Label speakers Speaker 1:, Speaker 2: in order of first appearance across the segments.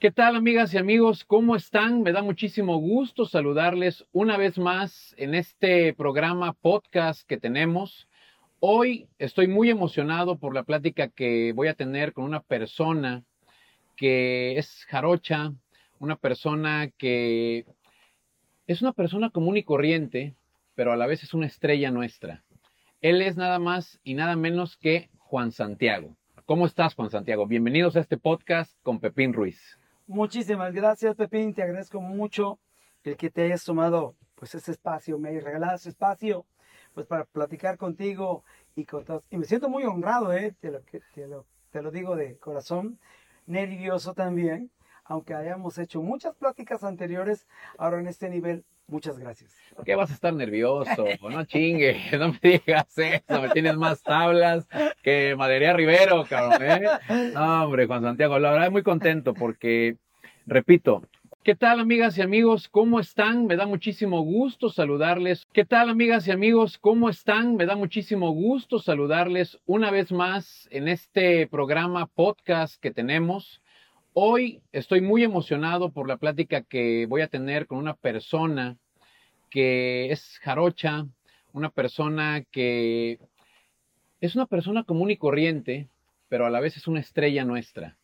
Speaker 1: ¿Qué tal amigas y amigos? ¿Cómo están? Me da muchísimo gusto saludarles una vez más en este programa podcast que tenemos. Hoy estoy muy emocionado por la plática que voy a tener con una persona que es jarocha, una persona que es una persona común y corriente, pero a la vez es una estrella nuestra. Él es nada más y nada menos que Juan Santiago. ¿Cómo estás, Juan Santiago? Bienvenidos a este podcast con Pepín Ruiz.
Speaker 2: Muchísimas gracias, Pepín. Te agradezco mucho el que te hayas tomado pues ese espacio, me hayas regalado ese espacio pues para platicar contigo y con todos. Y me siento muy honrado, ¿eh? te, lo, te, lo, te lo digo de corazón, nervioso también, aunque hayamos hecho muchas pláticas anteriores, ahora en este nivel, muchas gracias.
Speaker 1: ¿Por qué vas a estar nervioso? No chingue, no me digas eso, me tienes más tablas que Madería Rivero, cabrón, ¿eh? No, hombre, Juan Santiago, la verdad muy contento porque, repito, ¿Qué tal amigas y amigos? ¿Cómo están? Me da muchísimo gusto saludarles. ¿Qué tal amigas y amigos? ¿Cómo están? Me da muchísimo gusto saludarles una vez más en este programa podcast que tenemos. Hoy estoy muy emocionado por la plática que voy a tener con una persona que es jarocha, una persona que es una persona común y corriente, pero a la vez es una estrella nuestra.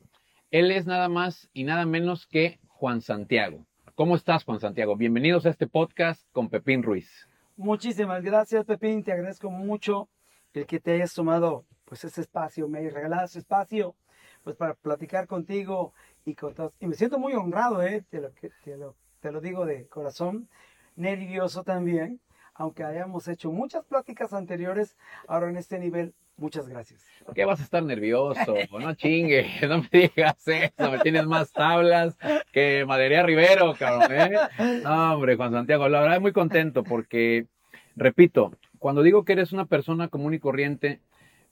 Speaker 1: Él es nada más y nada menos que Juan Santiago. ¿Cómo estás, Juan Santiago? Bienvenidos a este podcast con Pepín Ruiz.
Speaker 2: Muchísimas gracias, Pepín. Te agradezco mucho el que te hayas tomado pues ese espacio, me hayas regalado ese espacio pues para platicar contigo y con todos. Y me siento muy honrado, ¿eh? te, lo, te, lo, te lo digo de corazón, nervioso también, aunque hayamos hecho muchas pláticas anteriores, ahora en este nivel Muchas gracias.
Speaker 1: ¿Por qué vas a estar nervioso? No chingue, no me digas eso, me tienes más tablas que Madería Rivero, cabrón. ¿eh? No, hombre, Juan Santiago, la verdad muy contento porque, repito, cuando digo que eres una persona común y corriente,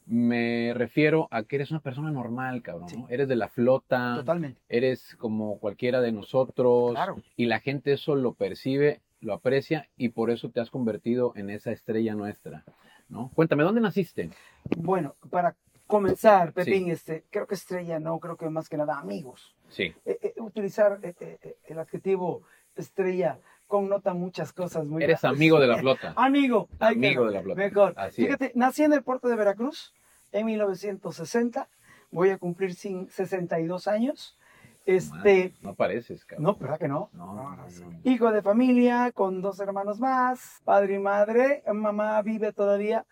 Speaker 1: me refiero a que eres una persona normal, cabrón. ¿no? Eres de la flota.
Speaker 2: Totalmente.
Speaker 1: Eres como cualquiera de nosotros.
Speaker 2: Claro.
Speaker 1: Y la gente eso lo percibe, lo aprecia y por eso te has convertido en esa estrella nuestra. ¿no? Cuéntame, ¿dónde naciste?
Speaker 2: Bueno, para comenzar, Pepín, sí. este, creo que estrella, no, creo que más que nada amigos.
Speaker 1: Sí.
Speaker 2: Eh, eh, utilizar eh, el adjetivo estrella connota muchas cosas muy
Speaker 1: Eres
Speaker 2: grandes.
Speaker 1: amigo de la flota.
Speaker 2: amigo.
Speaker 1: Amigo de la flota.
Speaker 2: Mejor.
Speaker 1: Así
Speaker 2: Fíjate,
Speaker 1: es.
Speaker 2: nací en el puerto de Veracruz en 1960. Voy a cumplir 62 años. Este,
Speaker 1: no pareces, cabrón.
Speaker 2: No, ¿verdad que no?
Speaker 1: No, no, no,
Speaker 2: Hijo de familia, con dos hermanos más, padre y madre. Mamá vive todavía.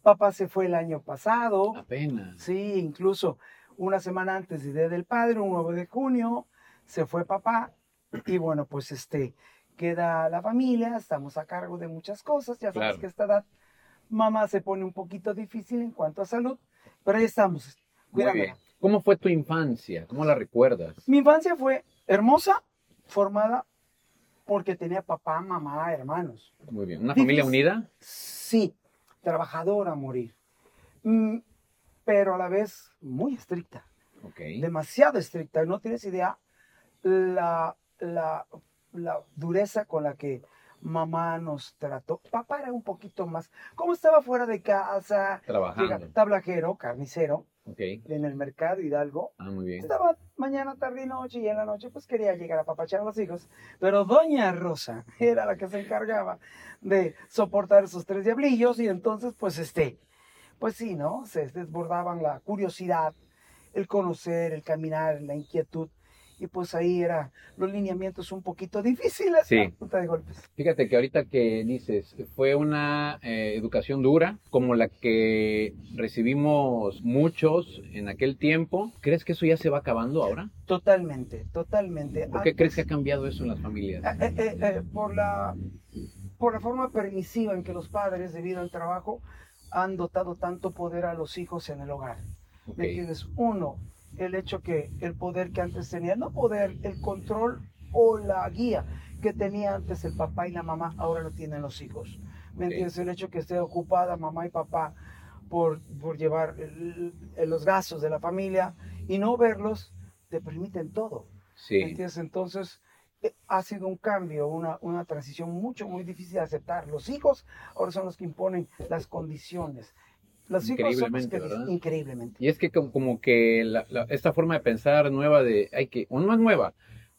Speaker 2: Papá se fue el año pasado.
Speaker 1: Apenas.
Speaker 2: Sí, incluso una semana antes del Día del Padre, un 9 de junio, se fue papá. Y bueno, pues este, queda la familia, estamos a cargo de muchas cosas. Ya sabes
Speaker 1: Claro.
Speaker 2: que a esta edad mamá se pone un poquito difícil en cuanto a salud, pero ahí estamos. Cuidándola.
Speaker 1: ¿Cómo fue tu infancia? ¿Cómo la recuerdas?
Speaker 2: Mi infancia fue hermosa, formada porque tenía papá, mamá, hermanos.
Speaker 1: Muy bien. ¿Una
Speaker 2: Difícil.
Speaker 1: familia unida?
Speaker 2: Sí, trabajadora a morir. Mm, pero a la vez muy estricta,
Speaker 1: Ok.
Speaker 2: demasiado estricta. No tienes idea la, la, la dureza con la que mamá nos trató. Papá era un poquito más, como estaba fuera de casa,
Speaker 1: Trabajando.
Speaker 2: llega- tablajero, carnicero, en el mercado Hidalgo.
Speaker 1: Ah, muy bien.
Speaker 2: Estaba mañana, tarde y noche y en la noche pues quería llegar a papachar a los hijos. Pero doña Rosa era la que se encargaba de soportar esos tres diablillos y entonces pues este, pues sí, ¿no? Se desbordaban la curiosidad, el conocer, el caminar, la inquietud. Y pues ahí era los lineamientos un poquito difíciles.
Speaker 1: Sí.
Speaker 2: de golpes.
Speaker 1: Fíjate que ahorita que dices, fue una eh, educación dura, como la que recibimos muchos en aquel tiempo. ¿Crees que eso ya se va acabando ahora?
Speaker 2: Totalmente, totalmente.
Speaker 1: ¿Por qué
Speaker 2: Antes-
Speaker 1: crees que ha cambiado eso en las familias?
Speaker 2: Eh, eh, eh, eh, por, la, por la forma permisiva en que los padres, debido al trabajo, han dotado tanto poder a los hijos en el hogar.
Speaker 1: Ok.
Speaker 2: ¿Me entiendes? Uno, el hecho que el poder que antes tenía, no poder, el control o la guía que tenía antes el papá y la mamá, ahora lo tienen los hijos. ¿Me entiendes? El hecho que esté ocupada mamá y papá por, por llevar el- los gastos de la familia y no verlos, te permiten todo. ¿Me
Speaker 1: Sí.
Speaker 2: entiendes? Entonces, eh, ha sido un cambio, una, una transición mucho, muy difícil de aceptar. Los hijos ahora son los que imponen las condiciones. Los
Speaker 1: Increíblemente, ¿verdad?
Speaker 2: increíblemente.
Speaker 1: Y es que como, como que la- la- esta forma de pensar nueva de, hay que, o no es nueva,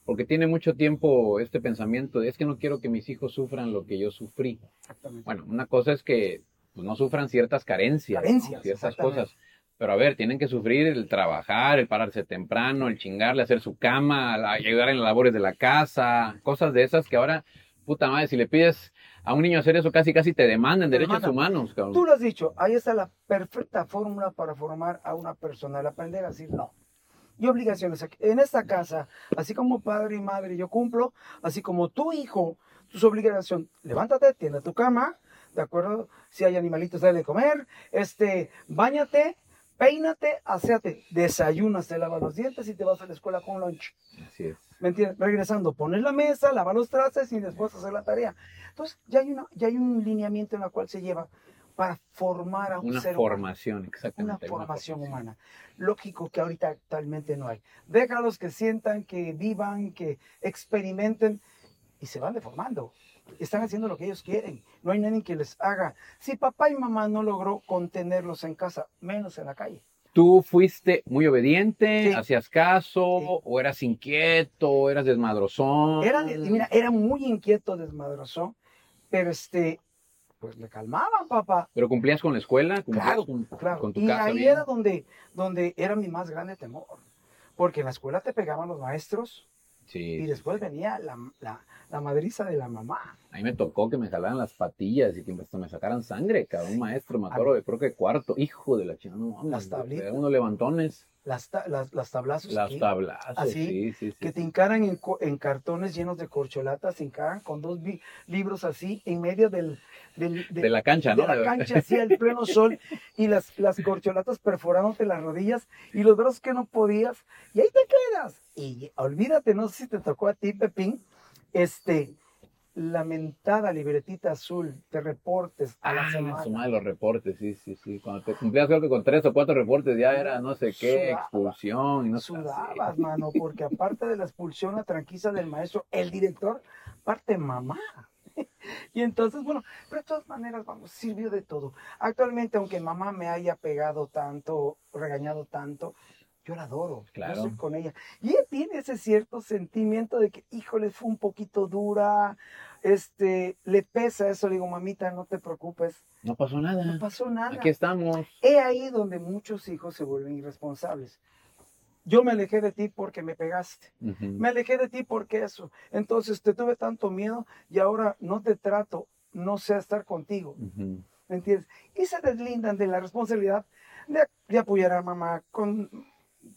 Speaker 1: porque tiene mucho tiempo este pensamiento de, es que no quiero que mis hijos sufran lo que yo sufrí.
Speaker 2: Exactamente.
Speaker 1: Bueno, una cosa es que pues, no sufran ciertas carencias.
Speaker 2: Carencias,
Speaker 1: ciertas cosas. Pero a ver, tienen que sufrir el trabajar, el pararse temprano, el chingarle, hacer su cama, ayudar en las labores de la casa, cosas de esas que ahora, puta madre, si le pides a un niño hacer eso, casi casi te demandan
Speaker 2: Te
Speaker 1: derechos humanos, cabrón.
Speaker 2: Tú lo has dicho, ahí está la perfecta fórmula para formar a una persona, el aprender a decir no. Y obligaciones. En esta casa, así como padre y madre yo cumplo, así como tu hijo, tus obligaciones, levántate, tiende tu cama, ¿de acuerdo? Si hay animalitos, dale de comer, este, bañate, peínate, aséate, desayunas, te lavas los dientes y te vas a la escuela con lunch.
Speaker 1: Así es.
Speaker 2: ¿Me entiendes? Regresando, poner la mesa, lavar los trastes y después hacer la tarea. Entonces, ya hay, una, ya hay un lineamiento en la cual se lleva para formar a un
Speaker 1: Una
Speaker 2: ser humano,
Speaker 1: formación,
Speaker 2: una
Speaker 1: exactamente.
Speaker 2: formación humana. Lógico que ahorita actualmente no hay. Déjalos que sientan, que vivan, que experimenten y se van deformando. Están haciendo lo que ellos quieren. No hay nadie que les haga. Si papá y mamá no logró contenerlos en casa, menos en la calle.
Speaker 1: ¿Tú fuiste muy obediente?
Speaker 2: Sí.
Speaker 1: ¿Hacías caso?
Speaker 2: Sí.
Speaker 1: ¿O eras inquieto? ¿O eras desmadrozón?
Speaker 2: Era, de- mira, era muy inquieto, desmadroso, pero este, pues le calmaban, papá.
Speaker 1: ¿Pero cumplías con la escuela? ¿Cumplías
Speaker 2: Claro,
Speaker 1: con,
Speaker 2: claro.
Speaker 1: con tu
Speaker 2: y
Speaker 1: casa
Speaker 2: ahí
Speaker 1: bien?
Speaker 2: era donde, donde era mi más grande temor. Porque en la escuela te pegaban los maestros y después venía la, la, la madriza de la mamá.
Speaker 1: A mí me tocó que me jalaran las patillas y que hasta me sacaran sangre, cada un maestro, me acuerdo de creo que cuarto. Hijo de la chingada, no.
Speaker 2: Las tablitas.
Speaker 1: Unos levantones,
Speaker 2: Las, ta- las, las tablazos
Speaker 1: las tablazos,
Speaker 2: Así,
Speaker 1: sí, sí, sí.
Speaker 2: que te encaran en, en cartones llenos de corcholatas, te encaran con dos vi- libros así en medio del, del-
Speaker 1: De la cancha,
Speaker 2: de
Speaker 1: ¿no?
Speaker 2: la cancha así al pleno sol y las, las corcholatas perforándote las rodillas y los brazos que no podías y ahí te quedas. Y olvídate, no sé si te tocó a ti, Pepín, este, lamentada libretita azul de reportes a la
Speaker 1: Ah,
Speaker 2: semana.
Speaker 1: su madre, los reportes, sí, sí, sí. Cuando te cumplías creo que con tres o cuatro reportes ya era no sé qué,
Speaker 2: Sudaba.
Speaker 1: expulsión y no sé.
Speaker 2: Sudabas, mano, porque aparte de la expulsión, la tranquiza del maestro, el director, parte mamá. Y entonces, bueno, pero de todas maneras, vamos, sirvió de todo. Actualmente, aunque mamá me haya pegado tanto, regañado tanto, yo la adoro.
Speaker 1: Claro.
Speaker 2: Yo estoy con ella. Y ella tiene ese cierto sentimiento de que, híjole, fue un poquito dura, este, le pesa eso. Le digo, mamita, no te preocupes,
Speaker 1: No pasó nada.
Speaker 2: no pasó nada.
Speaker 1: Aquí estamos.
Speaker 2: He ahí donde muchos hijos se vuelven irresponsables. Yo me alejé de ti porque me pegaste. Me alejé de ti porque eso. Entonces te tuve tanto miedo y ahora no te trato, no sé estar contigo. ¿Me entiendes? Y se deslindan de la responsabilidad de, de apoyar a mamá con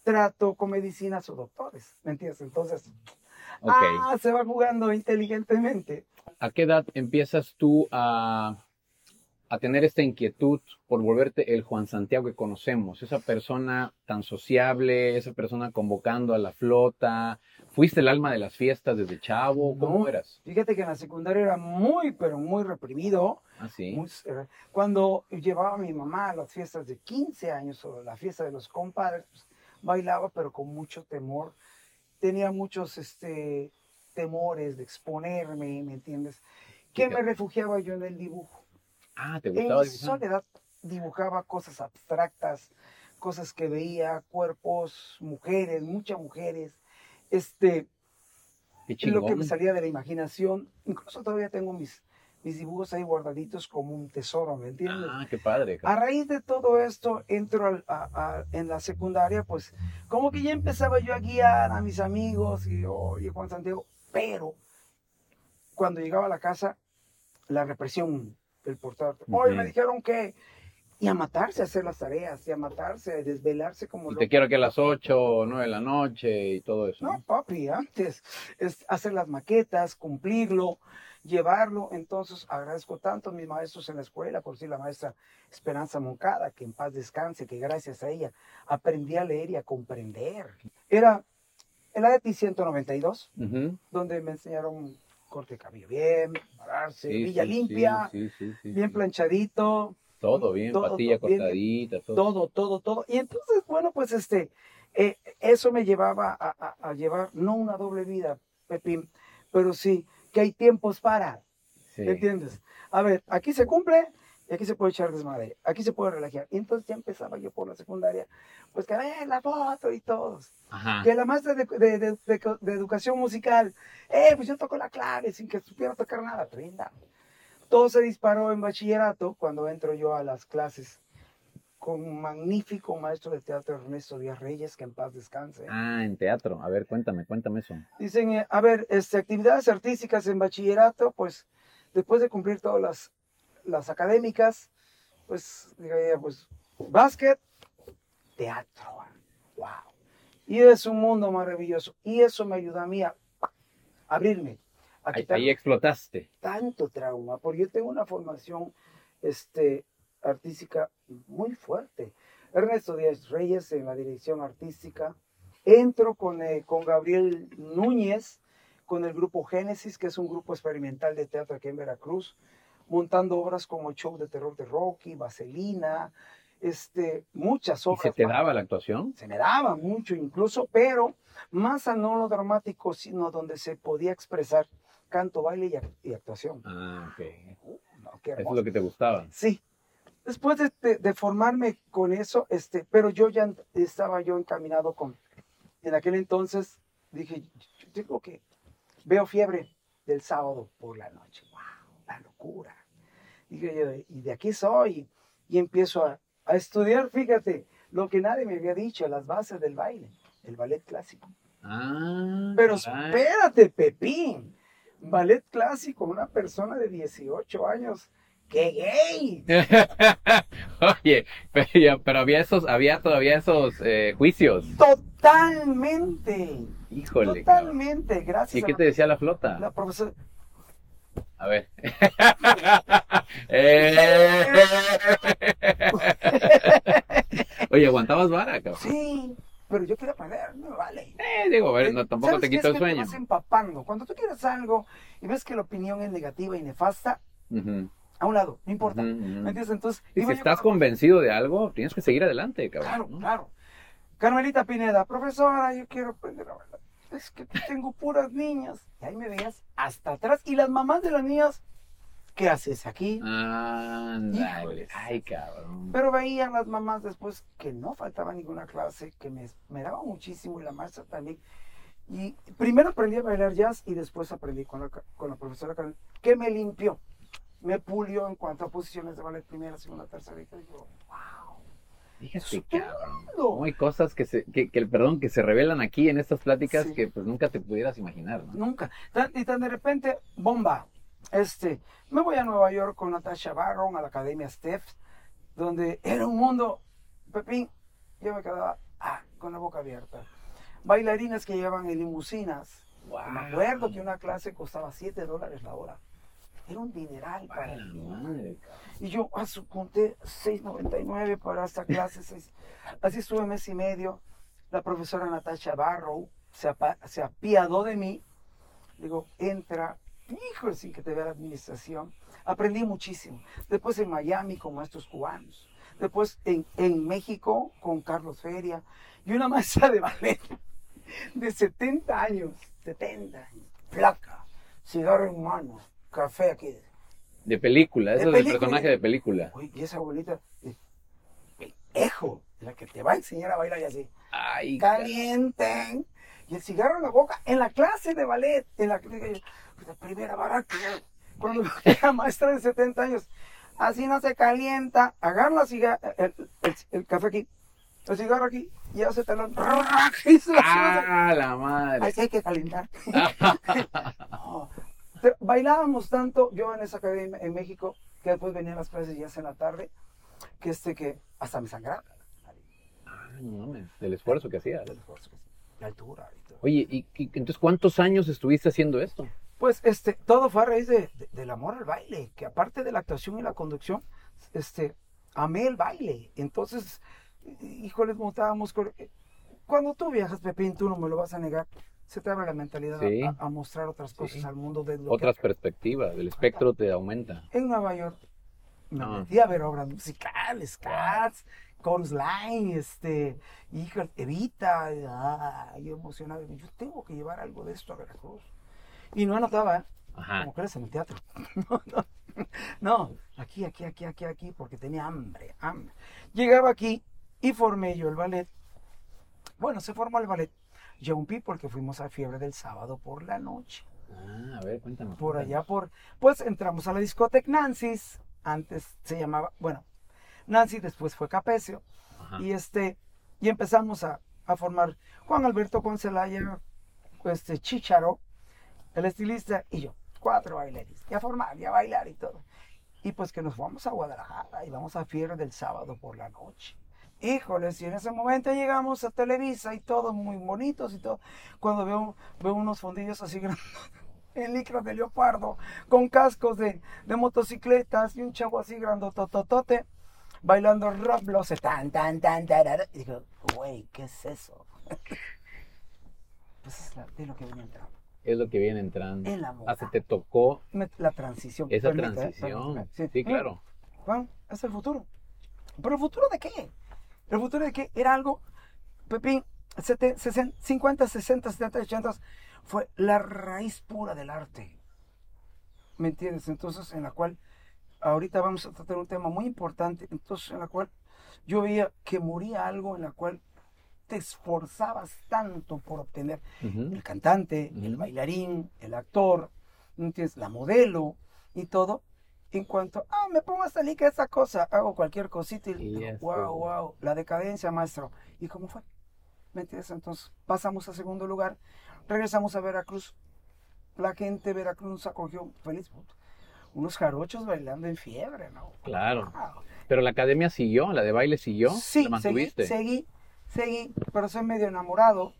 Speaker 2: trato, con medicinas o doctores. ¿Me entiendes? Entonces,
Speaker 1: Ok.
Speaker 2: ah, se va jugando inteligentemente.
Speaker 1: ¿A qué edad empiezas tú a, a tener esta inquietud por volverte el Juan Santiago que conocemos? Esa persona tan sociable, esa persona convocando a la flota. ¿Fuiste el alma de las fiestas desde chavo? ¿Cómo
Speaker 2: No.
Speaker 1: eras?
Speaker 2: Fíjate que en la secundaria era muy, pero muy reprimido.
Speaker 1: Ah, sí.
Speaker 2: Muy- eh, cuando llevaba a mi mamá a las fiestas de 15 años o la fiesta de los compadres, pues, bailaba pero con mucho temor. Tenía muchos este, temores de exponerme, ¿me entiendes? Que me refugiaba yo en el dibujo.
Speaker 1: Ah, ¿te
Speaker 2: En
Speaker 1: gustaba
Speaker 2: mi
Speaker 1: dibujar?
Speaker 2: soledad dibujaba cosas abstractas, cosas que veía, cuerpos, mujeres, muchas mujeres. Este, lo que me salía de la imaginación. Incluso todavía tengo mis, mis dibujos ahí guardaditos como un tesoro, ¿me entiendes?
Speaker 1: Ah, qué padre.
Speaker 2: A raíz de todo esto, entro al- a- a- en la secundaria, pues como que ya empezaba yo a guiar a mis amigos y oye Juan Santiago, pero cuando llegaba a la casa, la represión del portador, oye, me
Speaker 1: Ujú.
Speaker 2: dijeron que, y a matarse a hacer las tareas, y a matarse, a desvelarse como
Speaker 1: Y
Speaker 2: loco.
Speaker 1: te quiero que a las 8 o 9 de la noche y todo eso.
Speaker 2: No,
Speaker 1: ¿no?
Speaker 2: papi, antes es hacer las maquetas, cumplirlo, llevarlo. Entonces agradezco tanto a mis maestros en la escuela, por decir la maestra Esperanza Moncada, que en paz descanse, que gracias a ella aprendí a leer y a comprender. Era el AETI 192,
Speaker 1: Ujú.
Speaker 2: donde me enseñaron corte de cabello bien, pararse,
Speaker 1: Sí,
Speaker 2: villa
Speaker 1: sí,
Speaker 2: limpia,
Speaker 1: sí,
Speaker 2: bien planchadito,
Speaker 1: Todo bien,
Speaker 2: todo,
Speaker 1: patilla
Speaker 2: todo bien,
Speaker 1: cortadita, todo.
Speaker 2: todo, todo, todo. Y entonces, bueno, pues este, eh, eso me llevaba a, a- a llevar, no una doble vida, Pepín, pero sí que hay tiempos para,
Speaker 1: Sí.
Speaker 2: ¿me entiendes? A ver, aquí se cumple y aquí se puede echar desmadre, aquí se puede relajar. Y entonces ya empezaba yo por la secundaria, pues que eh, la foto y todos.
Speaker 1: Ajá.
Speaker 2: Que la maestra de, de- de- de- de educación musical, eh, pues yo toco la clave sin que supiera tocar nada, tremenda. Todo se disparó en bachillerato cuando entro yo a las clases con un magnífico maestro de teatro Ernesto Díaz Reyes, que en paz descanse.
Speaker 1: Ah, en teatro. A ver, cuéntame, cuéntame eso.
Speaker 2: Dicen, eh, a ver, este, actividades artísticas en bachillerato, pues después de cumplir todas las, las académicas, pues, ella, pues, básquet, teatro, wow. Y es un mundo maravilloso. Y eso me ayuda a mí a abrirme, a
Speaker 1: Ahí, ahí explotaste.
Speaker 2: tanto trauma, porque yo tengo una formación este, artística muy fuerte. Ernesto Díaz Reyes en la dirección artística. Entro con, eh, con Gabriel Núñez, con el grupo Génesis, que es un grupo experimental de teatro aquí en Veracruz, montando obras como el show de terror de Rocky, Vaselina, este, muchas
Speaker 1: ¿Y
Speaker 2: obras.
Speaker 1: se te daba la actuación?
Speaker 2: Se me daba mucho incluso, pero más a no lo dramático, sino donde se podía expresar canto, baile y, ac- y actuación.
Speaker 1: Ah, ok.
Speaker 2: Uh, no, qué
Speaker 1: Eso es lo que te gustaba.
Speaker 2: Sí. Después de, de- de formarme con eso, este, pero yo ya estaba yo encaminado con, en aquel entonces dije, yo tengo que, veo fiebre del sábado por la noche, wow, la locura. Dije yo, y de aquí soy, y empiezo a, a estudiar, fíjate, lo que nadie me había dicho, las bases del baile, el ballet clásico.
Speaker 1: Ah,
Speaker 2: Pero espérate, Pepín, ballet clásico, una persona de 18 años, ¡qué gay!
Speaker 1: Oye, pero, había esos, había todavía esos eh, juicios.
Speaker 2: Totalmente.
Speaker 1: Híjole. cabrón.
Speaker 2: Totalmente. Gracias
Speaker 1: ¿Y qué te decía la flota?
Speaker 2: la profesora.
Speaker 1: A ver. Eh. Oye, aguantabas vara, cabrón.
Speaker 2: Sí, pero yo quiero aprender, no me vale.
Speaker 1: Eh, digo, a ver, no, tampoco
Speaker 2: ¿Sabes
Speaker 1: te quito el
Speaker 2: Te
Speaker 1: sueño.
Speaker 2: vas empapando. Cuando tú quieres algo y ves que la opinión es negativa y nefasta,
Speaker 1: Ujú,
Speaker 2: a un lado, no importa.
Speaker 1: ujú, ujú.
Speaker 2: ¿Me entiendes? Entonces,
Speaker 1: Y si estás
Speaker 2: con-
Speaker 1: convencido de algo, tienes que seguir adelante,
Speaker 2: Claro,
Speaker 1: cabrón. ¿no?
Speaker 2: claro. Carmelita Pineda, profesora, yo quiero aprender a bailar. Es que tengo puras niñas. Y ahí me veías hasta atrás. Y las mamás de las niñas, ¿qué haces aquí?
Speaker 1: Ándale. Ay, cabrón.
Speaker 2: Pero veían las mamás después que no faltaba ninguna clase, que me, me daba muchísimo y la maestra también. Y primero aprendí a bailar jazz y después aprendí con la, con la profesora Carmen, que me limpió, me pulió en cuanto a posiciones de ballet primera, segunda, tercera. Y yo digo, wow.
Speaker 1: Fíjate. Como hay cosas que se, que, que, perdón, que se revelan aquí en estas pláticas
Speaker 2: Sí.
Speaker 1: que pues nunca te pudieras imaginar, ¿no?
Speaker 2: Nunca. Y tan de repente, bomba. Este, me voy a Nueva York con Natasha Barron a la Academia Steph, donde era un mundo, Pepín, yo me quedaba ah, con la boca abierta. Bailarinas que llevaban en limusinas.
Speaker 1: Wow.
Speaker 2: Me acuerdo que una clase costaba 7 dólares la hora. Era un dineral para mí.
Speaker 1: madre.
Speaker 2: Y yo ah, su- conté 6.99 para esta clase. seis- Así estuve mes y medio. La profesora Natasha Barrow se, apa- se apiadó de mí. Digo, entra, hijo, sin que te vea la administración. Aprendí muchísimo. Después en Miami con maestros cubanos. Después en, en México con Carlos Feria. Y una maestra de ballet de 70 años. 70 años. Flaca. Cigarro en mano. Café aquí.
Speaker 1: De película,
Speaker 2: De
Speaker 1: eso es
Speaker 2: película.
Speaker 1: personaje de película.
Speaker 2: Oye, y esa abuelita, el ejo, la que te va a enseñar a bailar y así,
Speaker 1: Ay,
Speaker 2: calienten, y el cigarro en la boca, en la clase de ballet, en la, la primera barra, cuando era maestra de 70 años, así no se calienta, agarra la el, el- el café aquí, el cigarro aquí, y hace talón.
Speaker 1: Ah, la madre.
Speaker 2: Así hay que calentar. No. Bailábamos tanto, yo en esa academia en México, que después venían las clases ya en la tarde, que este que hasta me sangraba.
Speaker 1: Ah, no mames, del esfuerzo que hacías.
Speaker 2: La altura y todo.
Speaker 1: Oye, ¿y, y entonces cuántos años estuviste haciendo esto?
Speaker 2: Pues este, todo fue a raíz de, de- del amor al baile, que aparte de la actuación y la conducción, este, amé el baile. Entonces, híjoles, montábamos. Cuando tú viajas, Pepín, tú no me lo vas a negar, se te abre la mentalidad a-
Speaker 1: Sí.
Speaker 2: a, a mostrar otras cosas
Speaker 1: Sí.
Speaker 2: al mundo de lo que
Speaker 1: Otras perspectivas, el espectro te aumenta.
Speaker 2: en Nueva York me
Speaker 1: Ah.
Speaker 2: metí a ver obras musicales, Cats, Chorus Line, este, hija, Evita, ah, yo emocionado, yo tengo que llevar algo de esto a Veracruz. Y no anotaba, ¿eh?
Speaker 1: Ajá.
Speaker 2: como crees en el teatro. No, no. no, aquí, aquí, aquí, aquí, aquí, porque tenía hambre, hambre. Llegaba aquí y formé yo el ballet. Bueno, se formó el ballet. Jumpy porque fuimos a Fiebre del Sábado por la noche.
Speaker 1: Ah, a ver, cuéntanos.
Speaker 2: Por
Speaker 1: cuéntanos.
Speaker 2: allá, por. Pues entramos a la discoteca Nancy's. Antes se llamaba. Bueno, Nancy después fue Capecio.
Speaker 1: Ajá.
Speaker 2: Y este. Y empezamos a, a formar Juan Alberto Concelaya, este Chicharo, el estilista y yo. Cuatro bailarines. Y a formar, y a bailar y todo. Y pues que nos vamos a Guadalajara y vamos a Fiebre del Sábado por la noche. Híjoles, y en ese momento llegamos a Televisa y todos muy bonitos y todo. Cuando veo, veo unos fondillos así grandes, en licra de leopardo, con cascos de, de motocicletas y un chavo así grandotototote, bailando rock blouse, tan, tan, tan, tarara. Y digo, güey, ¿qué es eso? pues es la- de lo que venía entrando.
Speaker 1: Es lo que viene entrando.
Speaker 2: En la moda.
Speaker 1: Ah, se te tocó
Speaker 2: Me- La transición.
Speaker 1: esa
Speaker 2: ¿eh?
Speaker 1: transición.
Speaker 2: Permite,
Speaker 1: Sí, claro.
Speaker 2: Juan, es el futuro. ¿Pero el futuro de qué? ¿El futuro de qué? Era algo, Pepín, sete- sesen- 50, 60, 70, 80, fue la raíz pura del arte. ¿Me entiendes? Entonces, en la cual, ahorita vamos a tratar un tema muy importante, entonces, en la cual yo veía que moría algo en la cual te esforzabas tanto por obtener el cantante, el bailarín, el actor, ¿me entiendes? la modelo y todo. En cuanto, ah, me pongo hasta que esa cosa, hago cualquier cosita y wow, wow, la decadencia, maestro. ¿Y cómo fue? ¿Me entiendes? Entonces pasamos a segundo lugar, regresamos a Veracruz. La gente de Veracruz nos acogió feliz. Unos jarochos bailando en fiebre, ¿no?
Speaker 1: Claro.
Speaker 2: Wow.
Speaker 1: Pero la academia siguió, la de baile siguió.
Speaker 2: Sí,
Speaker 1: ¿La
Speaker 2: seguí, seguí, seguí, pero soy medio enamorado.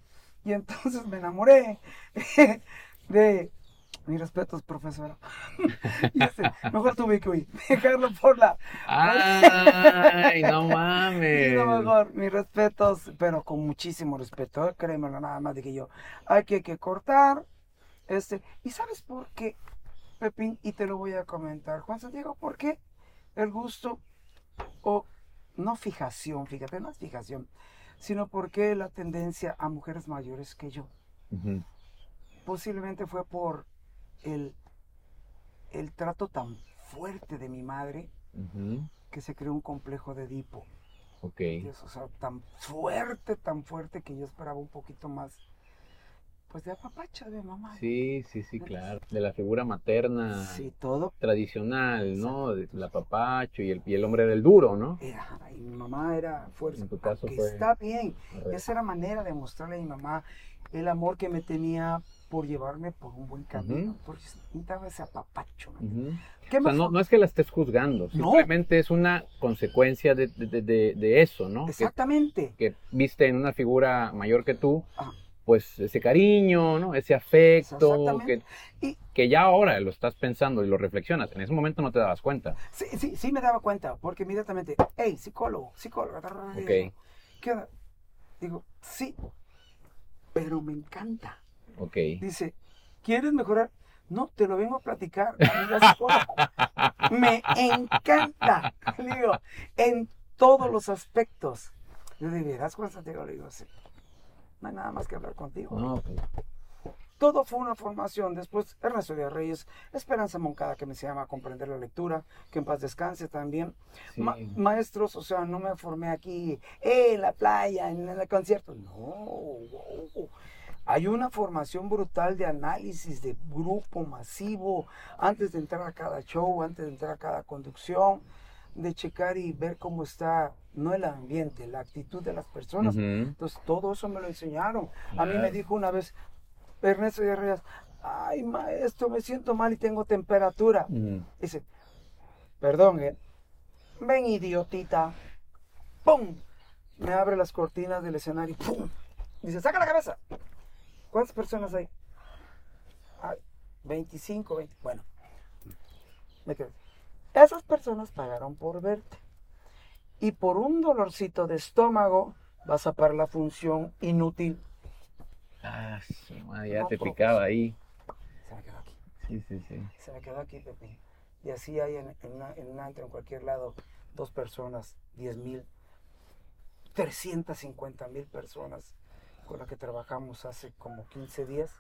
Speaker 2: Y entonces me enamoré de mis respetos, profesora. Y mejor tuve que huir, dejarlo por la.
Speaker 1: Ay, no mames.
Speaker 2: Sí, lo mejor, mis respetos, pero con muchísimo respeto, eh, créemelo, nada más de que yo. Hay que, que cortar. Este, ¿Y sabes por qué, Pepín? Y te lo voy a comentar, Juan Santiago, ¿por qué el gusto o no fijación, fíjate, no es fijación, sino porque la tendencia a mujeres mayores que yo?
Speaker 1: Ujú.
Speaker 2: Posiblemente fue por el, el trato tan fuerte de mi madre
Speaker 1: Ujú.
Speaker 2: que se creó un complejo de Edipo.
Speaker 1: Ok.
Speaker 2: Dios, o sea, tan fuerte, tan fuerte que yo esperaba un poquito más, pues de apapacha de mamá.
Speaker 1: Sí, sí, sí, claro. De la figura materna
Speaker 2: Sí, todo.
Speaker 1: tradicional, ¿no? De la papacho y el, y el hombre del duro, ¿no?
Speaker 2: Era, y mi mamá era fuerza.
Speaker 1: En tu caso fue-
Speaker 2: está bien. Esa era manera de mostrarle a mi mamá el amor que me tenía por llevarme por un buen camino. Porque necesitaba ese apapacho. ¿me
Speaker 1: Ujú.
Speaker 2: ¿Qué
Speaker 1: O sea,
Speaker 2: más?
Speaker 1: no, no es que la estés juzgando, simplemente es una consecuencia de, de- de- de eso, ¿no?
Speaker 2: Exactamente.
Speaker 1: que viste en una figura mayor que tú,
Speaker 2: Ah.
Speaker 1: pues ese cariño, ¿no? Ese afecto, que.
Speaker 2: Y
Speaker 1: que ya ahora lo estás pensando y lo reflexionas. En ese momento no te dabas cuenta.
Speaker 2: sí, sí, sí me daba cuenta, porque inmediatamente, hey, psicólogo, psicólogo.
Speaker 1: Ok.
Speaker 2: ¿Qué onda? Digo, sí, pero me encanta.
Speaker 1: Ok.
Speaker 2: Dice, ¿quieres mejorar? No, te lo vengo a platicar. Me encanta. Le digo, en todos los aspectos. Yo de veras, Juan Santiago, le digo, sí. No hay nada más que hablar contigo.
Speaker 1: No,
Speaker 2: Todo fue una formación. Después, Ernesto de Reyes, Esperanza Moncada, que me enseñaba a comprender la lectura, que en paz descanse también.
Speaker 1: sí.
Speaker 2: Ma- maestros, o sea, no me formé aquí, eh, en la playa, en el concierto. No, wow. Hay una formación brutal de análisis de grupo masivo antes de entrar a cada show, antes de entrar a cada conducción, de checar y ver cómo está, no el ambiente, la actitud de las personas. Entonces, todo eso me lo enseñaron. A mí me dijo una vez Ernesto Reyes, ay, maestro, me siento mal y tengo temperatura. Dice, perdón, ¿eh? Ven, idiotita. ¡Pum! Me abre las cortinas del escenario. ¡Pum! Dice, saca la cabeza. ¿Cuántas personas hay? Ay, 25, 20. Bueno, me quedé. Esas personas pagaron por verte. Y por un dolorcito de estómago vas a parar la función inútil.
Speaker 1: Ah, su madre, ya
Speaker 2: No,
Speaker 1: te
Speaker 2: profesor.
Speaker 1: picaba ahí.
Speaker 2: Se me quedó aquí.
Speaker 1: Sí, sí, sí.
Speaker 2: Se me quedó aquí, Pepe. Y así hay en, en, una- en un antro, en cualquier lado, dos personas, 10 mil, 350 mil personas con las que trabajamos hace como 15 días.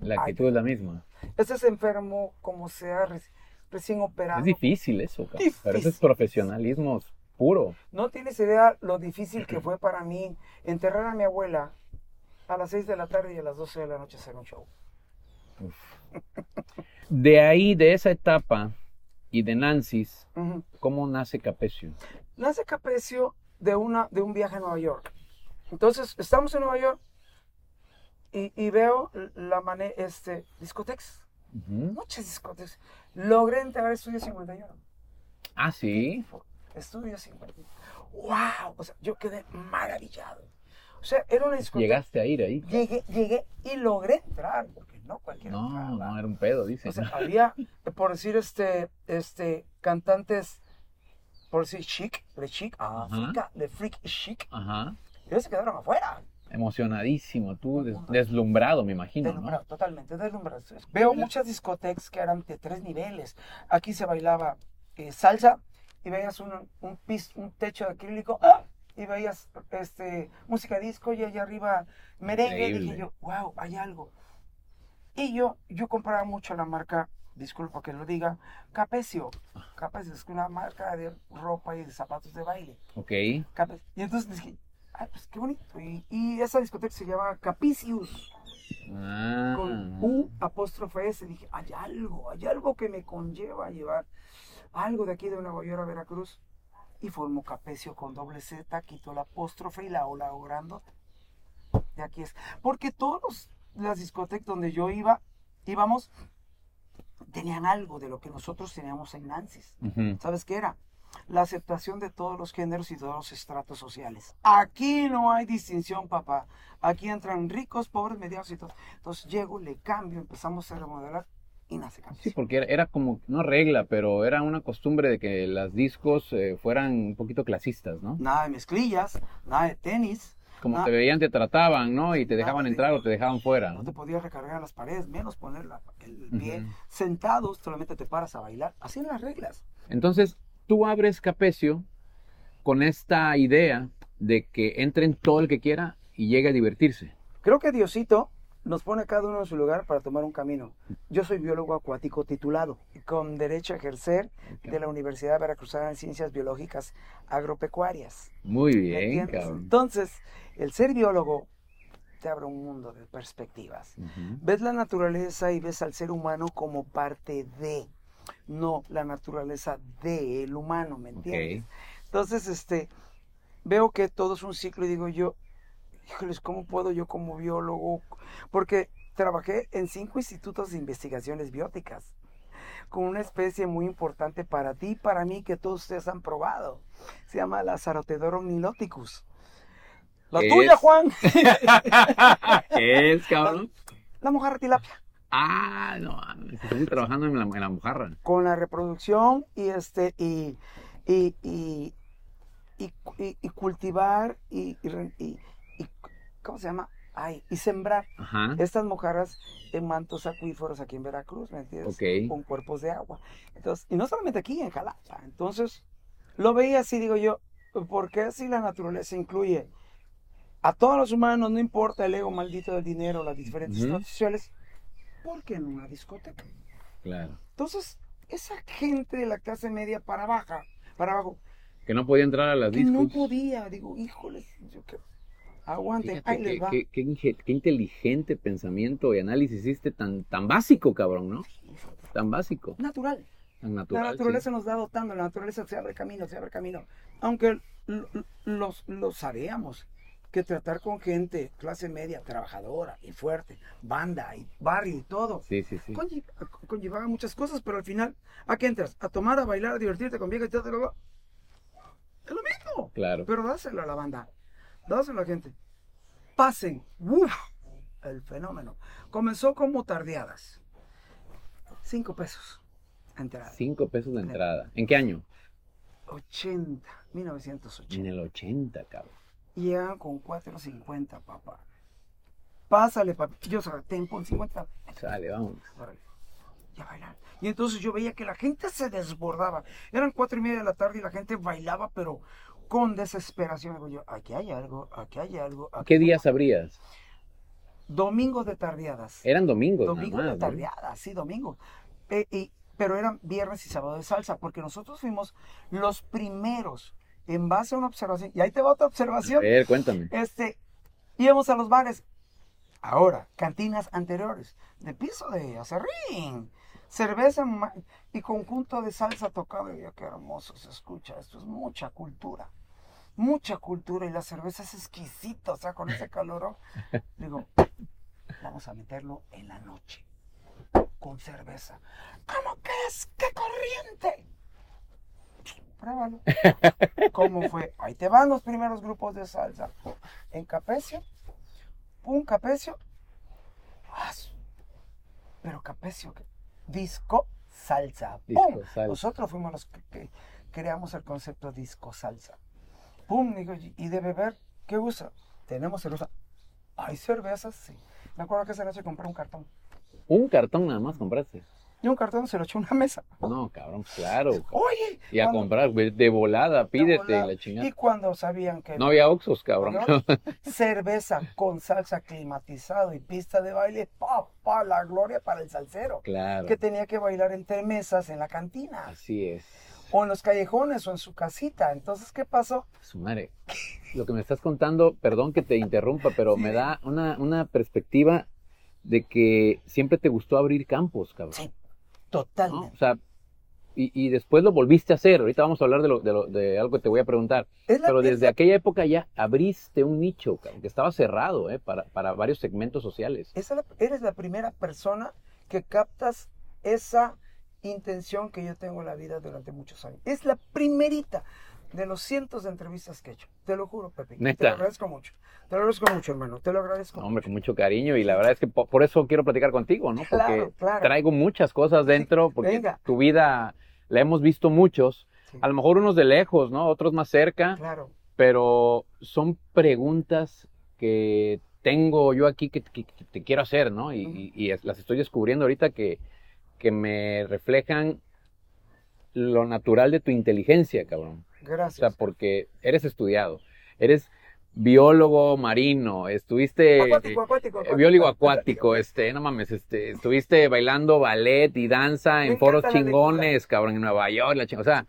Speaker 1: La actitud es la misma.
Speaker 2: Ese es enfermo como sea, reci- recién operado.
Speaker 1: Es difícil eso, cabrón. Pero eso es
Speaker 2: Difícil.
Speaker 1: profesionalismo puro.
Speaker 2: No tienes idea lo difícil que fue para mí enterrar a mi abuela a las 6 de la tarde y a las 12 de la noche hacer un show.
Speaker 1: De ahí, de esa etapa y de Nancy's,
Speaker 2: Ujú.
Speaker 1: ¿cómo nace Capecio?
Speaker 2: Nace Capecio de, una, de un viaje a Nueva York. Entonces, estamos en Nueva York y, y veo la manera, este, discotecas,
Speaker 1: Ujú.
Speaker 2: muchas discotecas. Logré entrar a Estudio 51.
Speaker 1: Ah, sí.
Speaker 2: Estudio 51. ¡Wow! O sea, yo quedé maravillado. O sea, era una discoteca.
Speaker 1: Llegaste a ir ahí.
Speaker 2: Llegué, llegué y logré entrar, porque no cualquiera
Speaker 1: No,
Speaker 2: entraba.
Speaker 1: no, era un pedo, dice.
Speaker 2: O sea, había, por decir, este, este, cantantes, por decir, chic, le chic,
Speaker 1: Ajá.
Speaker 2: África, le freak chic,
Speaker 1: Ajá.
Speaker 2: Y ellos se quedaron afuera.
Speaker 1: Emocionadísimo, tú, des- deslumbrado, me imagino, ¿no?
Speaker 2: Deslumbrado, totalmente deslumbrado. Veo muchas discotecas que eran de tres niveles. Aquí se bailaba eh, salsa y veías un, un, pis- un techo de acrílico ¡ah! y veías este, música disco y allá arriba merengue.
Speaker 1: Increíble.
Speaker 2: Dije yo, wow, hay algo. Y yo, yo compraba mucho la marca, disculpa que lo diga, Capecio. Capecio es una marca de ropa y de zapatos de baile.
Speaker 1: Ok.
Speaker 2: Y entonces dije, ay, pues qué bonito. Y, y esa discoteca se llama Capicius
Speaker 1: Ah.
Speaker 2: con U apóstrofe S. Dije, hay algo, hay algo que me conlleva a llevar algo de aquí de Nueva York a Veracruz. Y formó Capecio con doble Z, quitó la apóstrofe y la O la O grandote. Y aquí es. Porque todas las discotecas donde yo iba, íbamos, tenían algo de lo que nosotros teníamos en Nancy's.
Speaker 1: Ujú.
Speaker 2: ¿Sabes qué era? La aceptación de todos los géneros y todos los estratos sociales. Aquí no hay distinción, papá. Aquí entran ricos, pobres, medianos y todo. Entonces llego, le cambio, empezamos a remodelar y nace cambio.
Speaker 1: Sí, porque era, era como, no regla, pero era una costumbre de que las discos eh, fueran un poquito clasistas, ¿no?
Speaker 2: Nada de mezclillas, nada de tenis.
Speaker 1: Como
Speaker 2: Ah.
Speaker 1: te veían, te trataban, ¿no? Y te
Speaker 2: Nada
Speaker 1: dejaban
Speaker 2: de-
Speaker 1: entrar o te dejaban fuera,
Speaker 2: No
Speaker 1: ¿no?
Speaker 2: te podías recargar las paredes, menos poner la- el pie.
Speaker 1: Ujú.
Speaker 2: Sentados, solamente te paras a bailar. Así eran las reglas.
Speaker 1: Entonces, tú abres Capecio con esta idea de que entren todo el que quiera y llegue a divertirse.
Speaker 2: Creo que Diosito nos pone a cada uno en su lugar para tomar un camino. Yo soy biólogo acuático titulado, con derecho a ejercer de la Universidad Veracruzana en Ciencias Biológicas Agropecuarias.
Speaker 1: Muy
Speaker 2: ¿Me
Speaker 1: bien, cabrón.
Speaker 2: Entonces, el ser biólogo te abre un mundo de perspectivas.
Speaker 1: Ujú.
Speaker 2: Ves la naturaleza y ves al ser humano como parte de, no la naturaleza del humano, ¿me entiendes? Entonces, este, veo que todo es un ciclo y digo yo, híjoles, ¿cómo puedo yo como biólogo? Porque trabajé en cinco institutos de investigaciones bióticas con una especie muy importante para ti y para mí que todos ustedes han probado. Se llama la Sarotedoro niloticus. La
Speaker 1: ¿Qué
Speaker 2: tuya,
Speaker 1: es?
Speaker 2: Juan.
Speaker 1: ¿Qué es, cabrón?
Speaker 2: La mojarra tilapia.
Speaker 1: Ah, no, estoy trabajando en la, en la mojarra.
Speaker 2: Con la reproducción y este y y, y, y- y- y cultivar y, ¿cómo se llama? Ay, y sembrar
Speaker 1: Ajá.
Speaker 2: estas mojarras en mantos acuíferos aquí en Veracruz, ¿me entiendes? Con cuerpos de agua. Entonces, y no solamente aquí en Jalapa. Entonces, lo veía así, digo yo, ¿por qué si la naturaleza incluye a todos los humanos, no importa el ego maldito del dinero, las diferentes estratos sociales, ¿por qué en una discoteca?
Speaker 1: Claro.
Speaker 2: Entonces, esa gente de la clase media para baja, para abajo,
Speaker 1: Que no podía entrar a las
Speaker 2: que
Speaker 1: discos.
Speaker 2: no podía, digo, híjoles, yo que aguanten,
Speaker 1: Fíjate
Speaker 2: ahí les va.
Speaker 1: qué- qué inge- qué inteligente pensamiento y análisis hiciste tan, tan básico, cabrón, ¿no? Tan básico,
Speaker 2: Natural.
Speaker 1: tan natural.
Speaker 2: la
Speaker 1: sí.
Speaker 2: naturaleza nos va dotando, la naturaleza se abre camino, se abre camino. Aunque los, lo sabíamos, que tratar con gente, clase media, trabajadora y fuerte, banda y barrio y todo,
Speaker 1: Sí, sí, sí.
Speaker 2: conlle- conllevaba muchas cosas, pero al final, ¿a qué entras? A tomar, a bailar, a divertirte con viejas y todo, todo, es lo mismo.
Speaker 1: Claro.
Speaker 2: Pero dáselo a la banda, dáselo a la gente. Pasen, ¡uf! el fenómeno. Comenzó como tardeadas. Cinco pesos. Entrada.
Speaker 1: Cinco pesos de entrada. ¿En qué año?
Speaker 2: 80, 1980.
Speaker 1: En el 80, cabrón.
Speaker 2: Y llegaban con 4.50, papá. Pásale, papi. Yo sabía, ten, pon 50.
Speaker 1: Sale, vamos.
Speaker 2: Órale. Ya bailar. Y entonces yo veía que la gente se desbordaba. Eran cuatro y media de la tarde y la gente bailaba, pero con desesperación. Digo yo, aquí hay algo, aquí hay algo. aquí
Speaker 1: ¿Qué días abrías?
Speaker 2: Domingo de tardeadas.
Speaker 1: Eran domingos,
Speaker 2: Domingo
Speaker 1: nada
Speaker 2: de
Speaker 1: más, ¿no?
Speaker 2: tardeadas, sí, domingo. Eh, y pero eran viernes y sábado de salsa, porque nosotros fuimos los primeros en base a una observación. Y ahí te va otra
Speaker 1: A
Speaker 2: observación.
Speaker 1: ver, cuéntame.
Speaker 2: Este, íbamos a los bares. Ahora, cantinas anteriores, de piso de acerrín, cerveza y conjunto de salsa tocado. Y yo, qué hermoso se escucha. Esto es mucha cultura. Mucha cultura y la cerveza es exquisita, o sea, con ese calor. Digo, vamos a meterlo en la noche con cerveza. ¿Cómo que es? ¡Qué corriente! Pruébalo. ¿Cómo fue? Ahí te van los primeros grupos de salsa. En Capecio, un Capecio. ah, Pero Capecio, ¿qué? disco salsa.
Speaker 1: Disco
Speaker 2: ¡Pum!
Speaker 1: salsa.
Speaker 2: Nosotros fuimos los que, que creamos el concepto disco salsa. ¡Pum! Digo, y de beber, ¿qué usa? Tenemos cerveza. ¿Hay cervezas? Sí. Me acuerdo que esa noche compré un cartón.
Speaker 1: Un cartón nada más compraste.
Speaker 2: Y un cartón se lo eché a una mesa.
Speaker 1: No, cabrón, claro.
Speaker 2: Oye.
Speaker 1: Y a
Speaker 2: cuando-
Speaker 1: comprar, de volada, pídete
Speaker 2: volada.
Speaker 1: la chingada.
Speaker 2: Y cuando sabían que
Speaker 1: No había oxos, cabrón.
Speaker 2: ¿no? cerveza con salsa climatizado y pista de baile, pa, pa, la gloria para el salsero.
Speaker 1: claro.
Speaker 2: Que tenía que bailar entre mesas en la cantina,
Speaker 1: Así es.
Speaker 2: o en los callejones, o en su casita. Entonces, ¿qué pasó?
Speaker 1: Su madre. Lo que me estás contando, perdón que te interrumpa, pero
Speaker 2: Sí.
Speaker 1: me da una, una perspectiva de que siempre te gustó abrir campos, cabrón.
Speaker 2: Sí,
Speaker 1: ¿no?
Speaker 2: totalmente.
Speaker 1: O sea, y, y después lo volviste a hacer. Ahorita vamos a hablar de, lo, de, lo- de algo que te voy a preguntar. Pero
Speaker 2: es
Speaker 1: desde
Speaker 2: la-
Speaker 1: aquella época ya abriste un nicho, que estaba cerrado ¿eh? para, para varios segmentos sociales.
Speaker 2: esa la- eres la primera persona que captas esa intención que yo tengo en la vida durante muchos años. Es la primerita de los cientos de entrevistas que he hecho. Te lo juro, Pepe. Te
Speaker 1: ¿Neta?
Speaker 2: lo agradezco mucho. Te lo agradezco mucho, hermano. Te lo agradezco.
Speaker 1: No, Hombre, con mucho cariño y la verdad es que po- por, eso quiero platicar contigo, ¿no? Porque
Speaker 2: Claro, claro.
Speaker 1: traigo muchas cosas dentro, porque
Speaker 2: venga.
Speaker 1: tu vida la hemos visto muchos,
Speaker 2: Sí,
Speaker 1: a lo mejor unos de lejos, ¿no? Otros más cerca,
Speaker 2: Claro.
Speaker 1: pero son preguntas que tengo yo aquí que, que- que te quiero hacer, ¿no? Y, y- y las estoy descubriendo ahorita que, que me reflejan lo natural de tu inteligencia, cabrón. O sea,
Speaker 2: Gracias.
Speaker 1: porque eres estudiado, eres biólogo marino, estuviste
Speaker 2: acuático, acuático,
Speaker 1: eh,
Speaker 2: acuático.
Speaker 1: biólogo acuático, este, no mames, este, estuviste bailando ballet y danza
Speaker 2: Me
Speaker 1: en foros chingones, cabrón, en Nueva York, la chingada. O sea,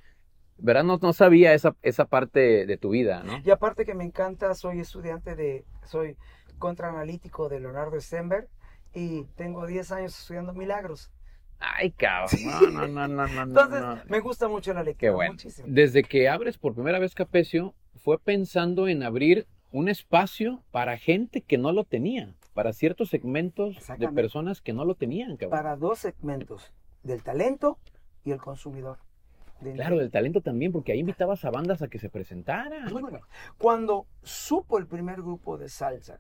Speaker 1: ¿verdad? No, no sabía esa, esa parte de tu vida, ¿no?
Speaker 2: Y aparte que me encanta, soy estudiante de, soy contraanalítico de Leonardo Stenberg y tengo 10 años estudiando milagros.
Speaker 1: Ay, cabrón, no, no, no, no, no,
Speaker 2: Entonces,
Speaker 1: no.
Speaker 2: me gusta mucho la lectura.
Speaker 1: Qué bueno.
Speaker 2: Muchísimo.
Speaker 1: Desde que abres por primera vez Capecio, fue pensando en abrir un espacio para gente que no lo tenía, para ciertos segmentos de personas que no lo tenían, cabrón.
Speaker 2: Para dos segmentos, del talento y el consumidor. De-
Speaker 1: Claro, del talento también, porque ahí invitabas a bandas a que se presentaran.
Speaker 2: Bueno, Cuando supo el primer grupo de salsa,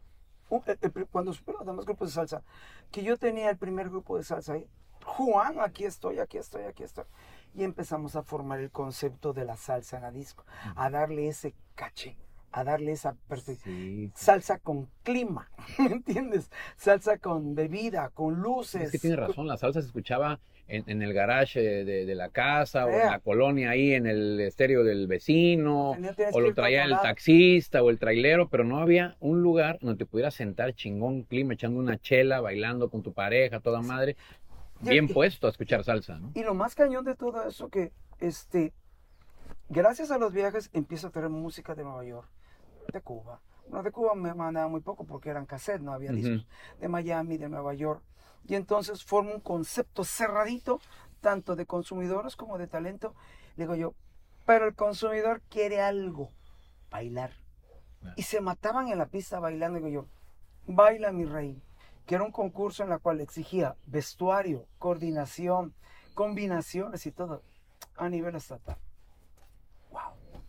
Speaker 2: pri- cuando supo los demás grupos de salsa, que yo tenía el primer grupo de salsa ahí, Juan, aquí estoy, aquí estoy, aquí estoy. Y empezamos a formar el concepto de la salsa en la disco, a darle ese caché, a darle esa.
Speaker 1: Sí.
Speaker 2: Salsa con clima, ¿me entiendes? Salsa con bebida, con luces.
Speaker 1: Es que tiene razón, la salsa se escuchaba en, en el garage de, la casa o en la colonia ahí en el estéreo del vecino
Speaker 2: tienes
Speaker 1: o lo traía el taxista o el trailero, pero no había un lugar donde te pudieras sentar chingón clima, echando una chela, bailando con tu pareja, toda madre, bien
Speaker 2: y-
Speaker 1: puesto a escuchar salsa, ¿no?
Speaker 2: Y lo más cañón de todo eso que, este, gracias a los viajes empiezo a traer música de Nueva York, de Cuba. Bueno, de Cuba me mandaban muy poco porque eran cassette, no había discos. De Miami, de Nueva York. Y entonces formo un concepto cerradito, tanto de consumidores como de talento. Digo yo, pero el consumidor quiere algo, bailar. Y se mataban en la pista bailando. Digo yo, baila mi rey. Que era un concurso en la cual exigía vestuario, coordinación, combinaciones y todo a nivel estatal.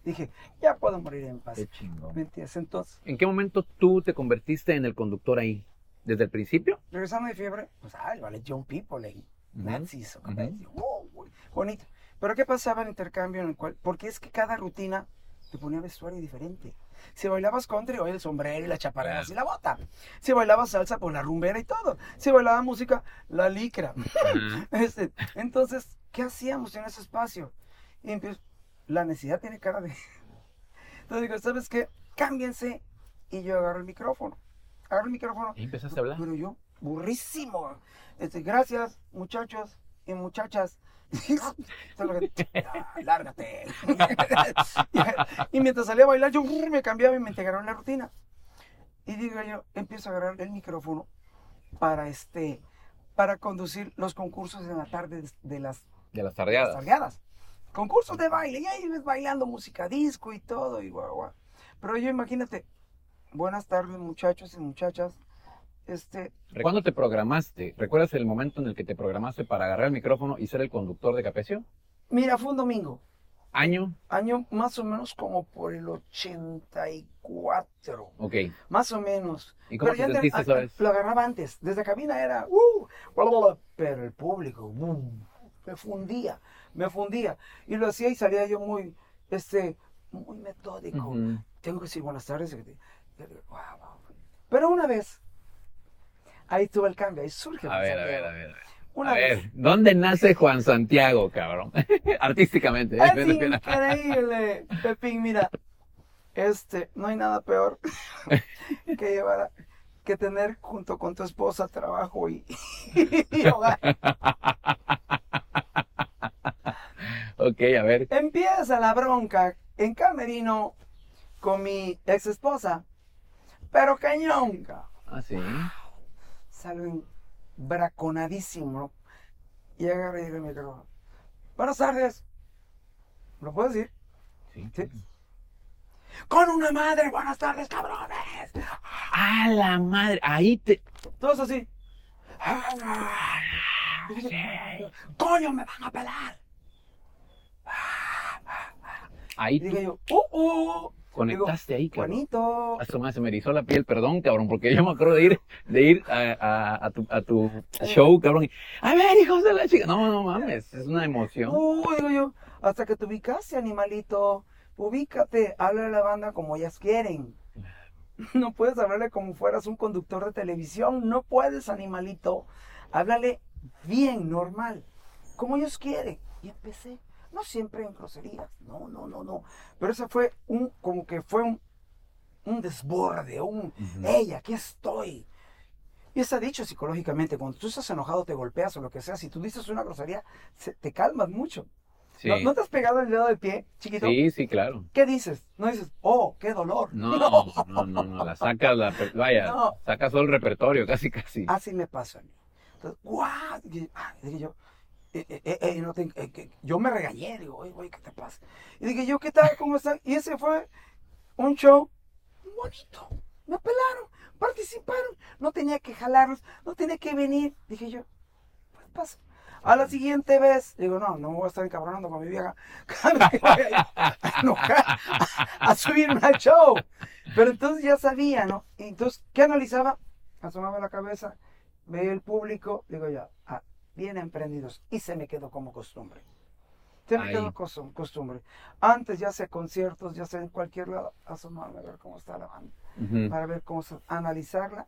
Speaker 2: Dije, ya puedo morir en paz.
Speaker 1: Qué chingón.
Speaker 2: ¿Me entiendes? Entonces,
Speaker 1: ¿En qué momento tú te convertiste en el conductor ahí? ¿Desde el principio?
Speaker 2: regresando de fiebre, pues, ay, vale, John People, ahí, Nazis,
Speaker 1: ujú.
Speaker 2: cabello, wow, güey, bonito. Pero ¿qué pasaba en el intercambio en el cual? Porque es que cada rutina te ponía vestuario diferente. Si bailabas country, oye, el sombrero y la chaparra
Speaker 1: Claro.
Speaker 2: y la bota. Si bailabas salsa, pues la rumbera y todo. Si bailaba música, la licra. Este, entonces, ¿qué hacíamos en ese espacio? Y empiezo, la necesidad tiene cara de... Entonces digo, ¿sabes qué? Cámbiense. Y yo agarro el micrófono. Agarro el micrófono.
Speaker 1: Y empezaste a hablar.
Speaker 2: Pero yo, burrísimo. Este, gracias, muchachos y muchachas. "Ah, Lárgate. y mientras salía a bailar, yo me cambiaba y me integraron la rutina. Y digo yo, empiezo a agarrar el micrófono para este para conducir los concursos en la tarde de- las
Speaker 1: De las
Speaker 2: las
Speaker 1: tardeadas.
Speaker 2: Concursos de baile, y ahí ves bailando música disco y todo, y guau, guau. Pero yo imagínate, buenas tardes muchachos y muchachas, este,
Speaker 1: ¿Cuándo te programaste? ¿Recuerdas el momento en el que te programaste para agarrar el micrófono y ser el conductor de Capecio?
Speaker 2: mira, fue un domingo,
Speaker 1: ¿Año?
Speaker 2: año más o menos como por el 84,
Speaker 1: Ok.
Speaker 2: más o menos.
Speaker 1: ¿Y cómo
Speaker 2: Pero
Speaker 1: te
Speaker 2: te-
Speaker 1: sentiste
Speaker 2: a-
Speaker 1: esa vez?
Speaker 2: Lo agarraba antes, desde cabina era, uh, bla, bla, bla, pero el público, boom, me fundía, me fundía. Y lo hacía y salía yo muy, este, muy metódico. Tengo que decir buenas tardes. Pero una vez, ahí tuvo el cambio, ahí surge.
Speaker 1: A ver, a ver, a ver. a ver.
Speaker 2: Una
Speaker 1: a
Speaker 2: vez.
Speaker 1: ver, ¿dónde nace Juan Santiago, cabrón? Artísticamente.
Speaker 2: Es increíble, Pepín, mira, este, no hay nada peor que llevar, a- que tener junto con tu esposa trabajo y, y hogar.
Speaker 1: Ok, a ver.
Speaker 2: Empieza la bronca en Camerino con mi ex esposa, pero cañón.
Speaker 1: Ah, sí.
Speaker 2: salen braconadísimo y agarra y dice mi micrófono. Buenas tardes. ¿Lo puedo decir?
Speaker 1: Sí.
Speaker 2: Sí. Con una madre, buenas tardes, cabrones.
Speaker 1: ¡A la madre! Ahí te.
Speaker 2: Todos así. Coño, me van a pelar.
Speaker 1: Ahí
Speaker 2: Y dije yo, uh, uh.
Speaker 1: conectaste ahí,
Speaker 2: Digo,
Speaker 1: cabrón.
Speaker 2: Juanito.
Speaker 1: Hasta más se me erizó la piel, perdón, cabrón, porque yo me acuerdo de ir, de ir a, a- a tu, a tu show, cabrón. y, a ver, hijos de la chica. No, no mames, es una emoción.
Speaker 2: Uh, digo yo, hasta que te ubicaste, animalito. Ubícate, habla a la banda como ellas quieren. No puedes hablarle como fueras un conductor de televisión. No puedes, animalito. Háblale bien, normal, como ellos quieren. Y empecé, no siempre en groserías, no, no, no, no. Pero ese fue un, como que fue un, un desborde, un,
Speaker 1: Ujú.
Speaker 2: hey, aquí estoy. Y está dicho psicológicamente, cuando tú estás enojado te golpeas o lo que sea, si tú dices una grosería, se- te calmas mucho.
Speaker 1: Sí.
Speaker 2: ¿No, no te has pegado el dedo del pie, chiquito?
Speaker 1: sí, sí, claro.
Speaker 2: ¿Qué dices? No dices, oh, qué dolor.
Speaker 1: No, no, no, no, la sacas, la, vaya,
Speaker 2: No.
Speaker 1: sacas todo el repertorio, casi, casi.
Speaker 2: Así me pasa a mí. Entonces, ¡guau! Ah, dije yo, eh, eh, eh, eh, no te- que- yo me regañé, digo, oye, güey, ¿qué te pasa? Y dije yo, ¿qué tal? ¿Cómo están? Y ese fue un show bonito. Me apelaron, participaron. No tenía que jalarlos, no tenía que venir. Dije yo, pues pasa. A la siguiente vez, digo, no, no me voy a estar encabronando con mi vieja a, a, subirme al show. Pero entonces ya sabía, ¿no? Entonces, ¿qué analizaba? Asomaba la cabeza, veía el público, digo ya, ah, bien emprendidos. Y se me quedó como costumbre. Se me
Speaker 1: Ahí.
Speaker 2: quedó costum- costumbre. Antes, ya sea conciertos, ya sea en cualquier lado, asomarme a ver cómo está la banda para ver cómo se- analizarla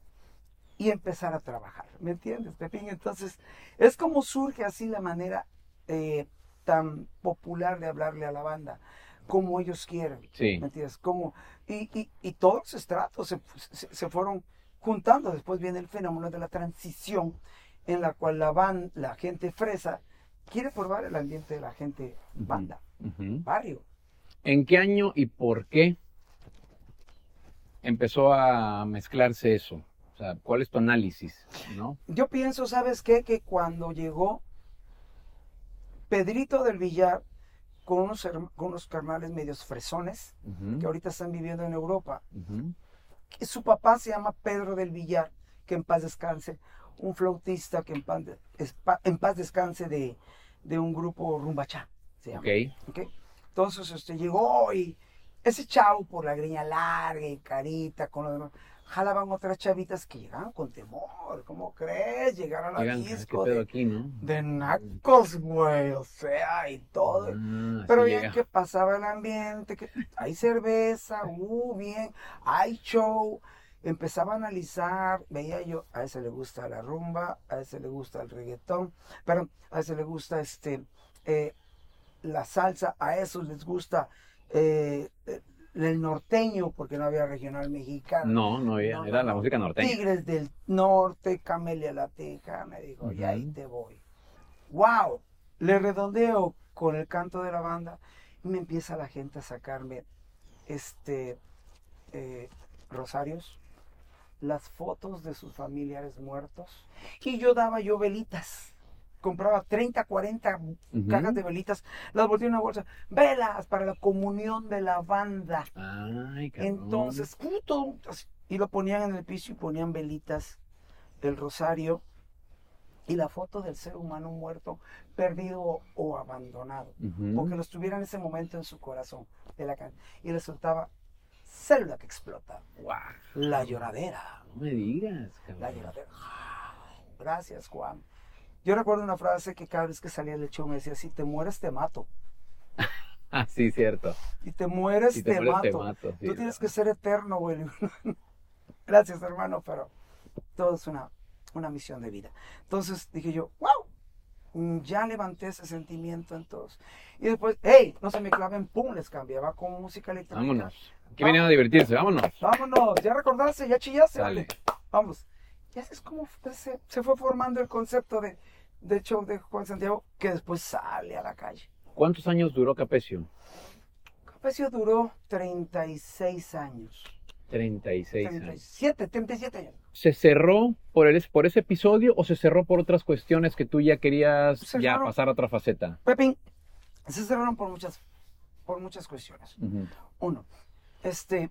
Speaker 2: y empezar a trabajar. ¿Me entiendes, Pepín? Entonces, es como surge así la manera eh, tan popular de hablarle a la banda, como ellos quieren.
Speaker 1: Sí.
Speaker 2: ¿Me entiendes? Como, y, y, y todos los estratos se, se- se fueron juntando. Después viene el fenómeno de la transición, en la cual la, ban, la gente fresa quiere probar el ambiente de la gente banda, barrio.
Speaker 1: ¿En qué año y por qué empezó a mezclarse eso? O sea, ¿cuál es tu análisis? ¿No?
Speaker 2: Yo pienso, ¿sabes qué? Que cuando llegó Pedrito del Villar con unos, con unos carnales medios fresones que ahorita están viviendo en Europa, su papá se llama Pedro del Villar, que en paz descanse, un flautista que en paz, en paz descanse de, de un grupo Rumbachá, se llama.
Speaker 1: Ok.
Speaker 2: ¿ok? Entonces este, llegó y ese chavo por la greña larga y carita, con lo demás, jalaban otras chavitas que llegaban con temor. ¿Cómo crees? Llegar a la
Speaker 1: Llegan, ¿qué
Speaker 2: disco de,
Speaker 1: aquí, no?
Speaker 2: de nacos, güey, o sea, y todo.
Speaker 1: Ah,
Speaker 2: Pero bien
Speaker 1: llega.
Speaker 2: que pasaba el ambiente, que hay cerveza, uh, bien, hay show. Empezaba a analizar, veía yo, a ese le gusta la rumba, a ese le gusta el reggaetón, pero a ese le gusta este eh, la salsa, a esos les gusta eh, eh, el norteño, porque no había regional mexicano.
Speaker 1: No, no había,
Speaker 2: No,
Speaker 1: era la música norteña.
Speaker 2: Tigres del Norte, Camelia la Teja, me dijo, y ahí te voy. ¡Wow! Le redondeo con el canto de la banda y me empieza la gente a sacarme este eh, rosarios, las fotos de sus familiares muertos y yo daba yo velitas. Compraba 30, 40
Speaker 1: Ujú.
Speaker 2: cajas de velitas, las volteé en una bolsa. Velas para la comunión de la banda.
Speaker 1: Ay.
Speaker 2: Entonces, puto, y lo ponían en el piso y ponían velitas, el rosario y la foto del ser humano muerto, perdido o, abandonado, porque los tuviera en ese momento en su corazón de la y resultaba célula que explota,
Speaker 1: Guau,
Speaker 2: la lloradera,
Speaker 1: no me digas,
Speaker 2: la
Speaker 1: cabrón.
Speaker 2: lloradera. Gracias, Juan. Yo recuerdo una frase que cada vez que salía del show me decía, si te mueres te mato,
Speaker 1: Ah, sí, cierto.
Speaker 2: si te mueres
Speaker 1: Si
Speaker 2: te,
Speaker 1: te mueres, te
Speaker 2: mato.
Speaker 1: mato, sí,
Speaker 2: Tú tienes que ser eterno, güey. Gracias, hermano, pero todo es una, una misión de vida. Entonces dije yo, wow, ya levanté ese sentimiento en todos. Y después, hey, no se me claven, pum, les cambiaba con música electrónica.
Speaker 1: Vámonos. Aquí venían a divertirse, vámonos.
Speaker 2: Vámonos, ya recordaste, ya chillaste,
Speaker 1: Dale.
Speaker 2: Vamos. Y así es como se, se fue formando el concepto de, de show de Juan Santiago, que después sale a la calle.
Speaker 1: ¿Cuántos años duró Capecio?
Speaker 2: Capecio duró 36 años.
Speaker 1: 36 años.
Speaker 2: 37, 37 años.
Speaker 1: ¿Se cerró por, el, por ese episodio o se cerró por otras cuestiones que tú ya querías
Speaker 2: Se
Speaker 1: ya pasar a otra faceta?
Speaker 2: Pepín, se cerraron por muchas, por muchas cuestiones.
Speaker 1: Ujú.
Speaker 2: Uno, este,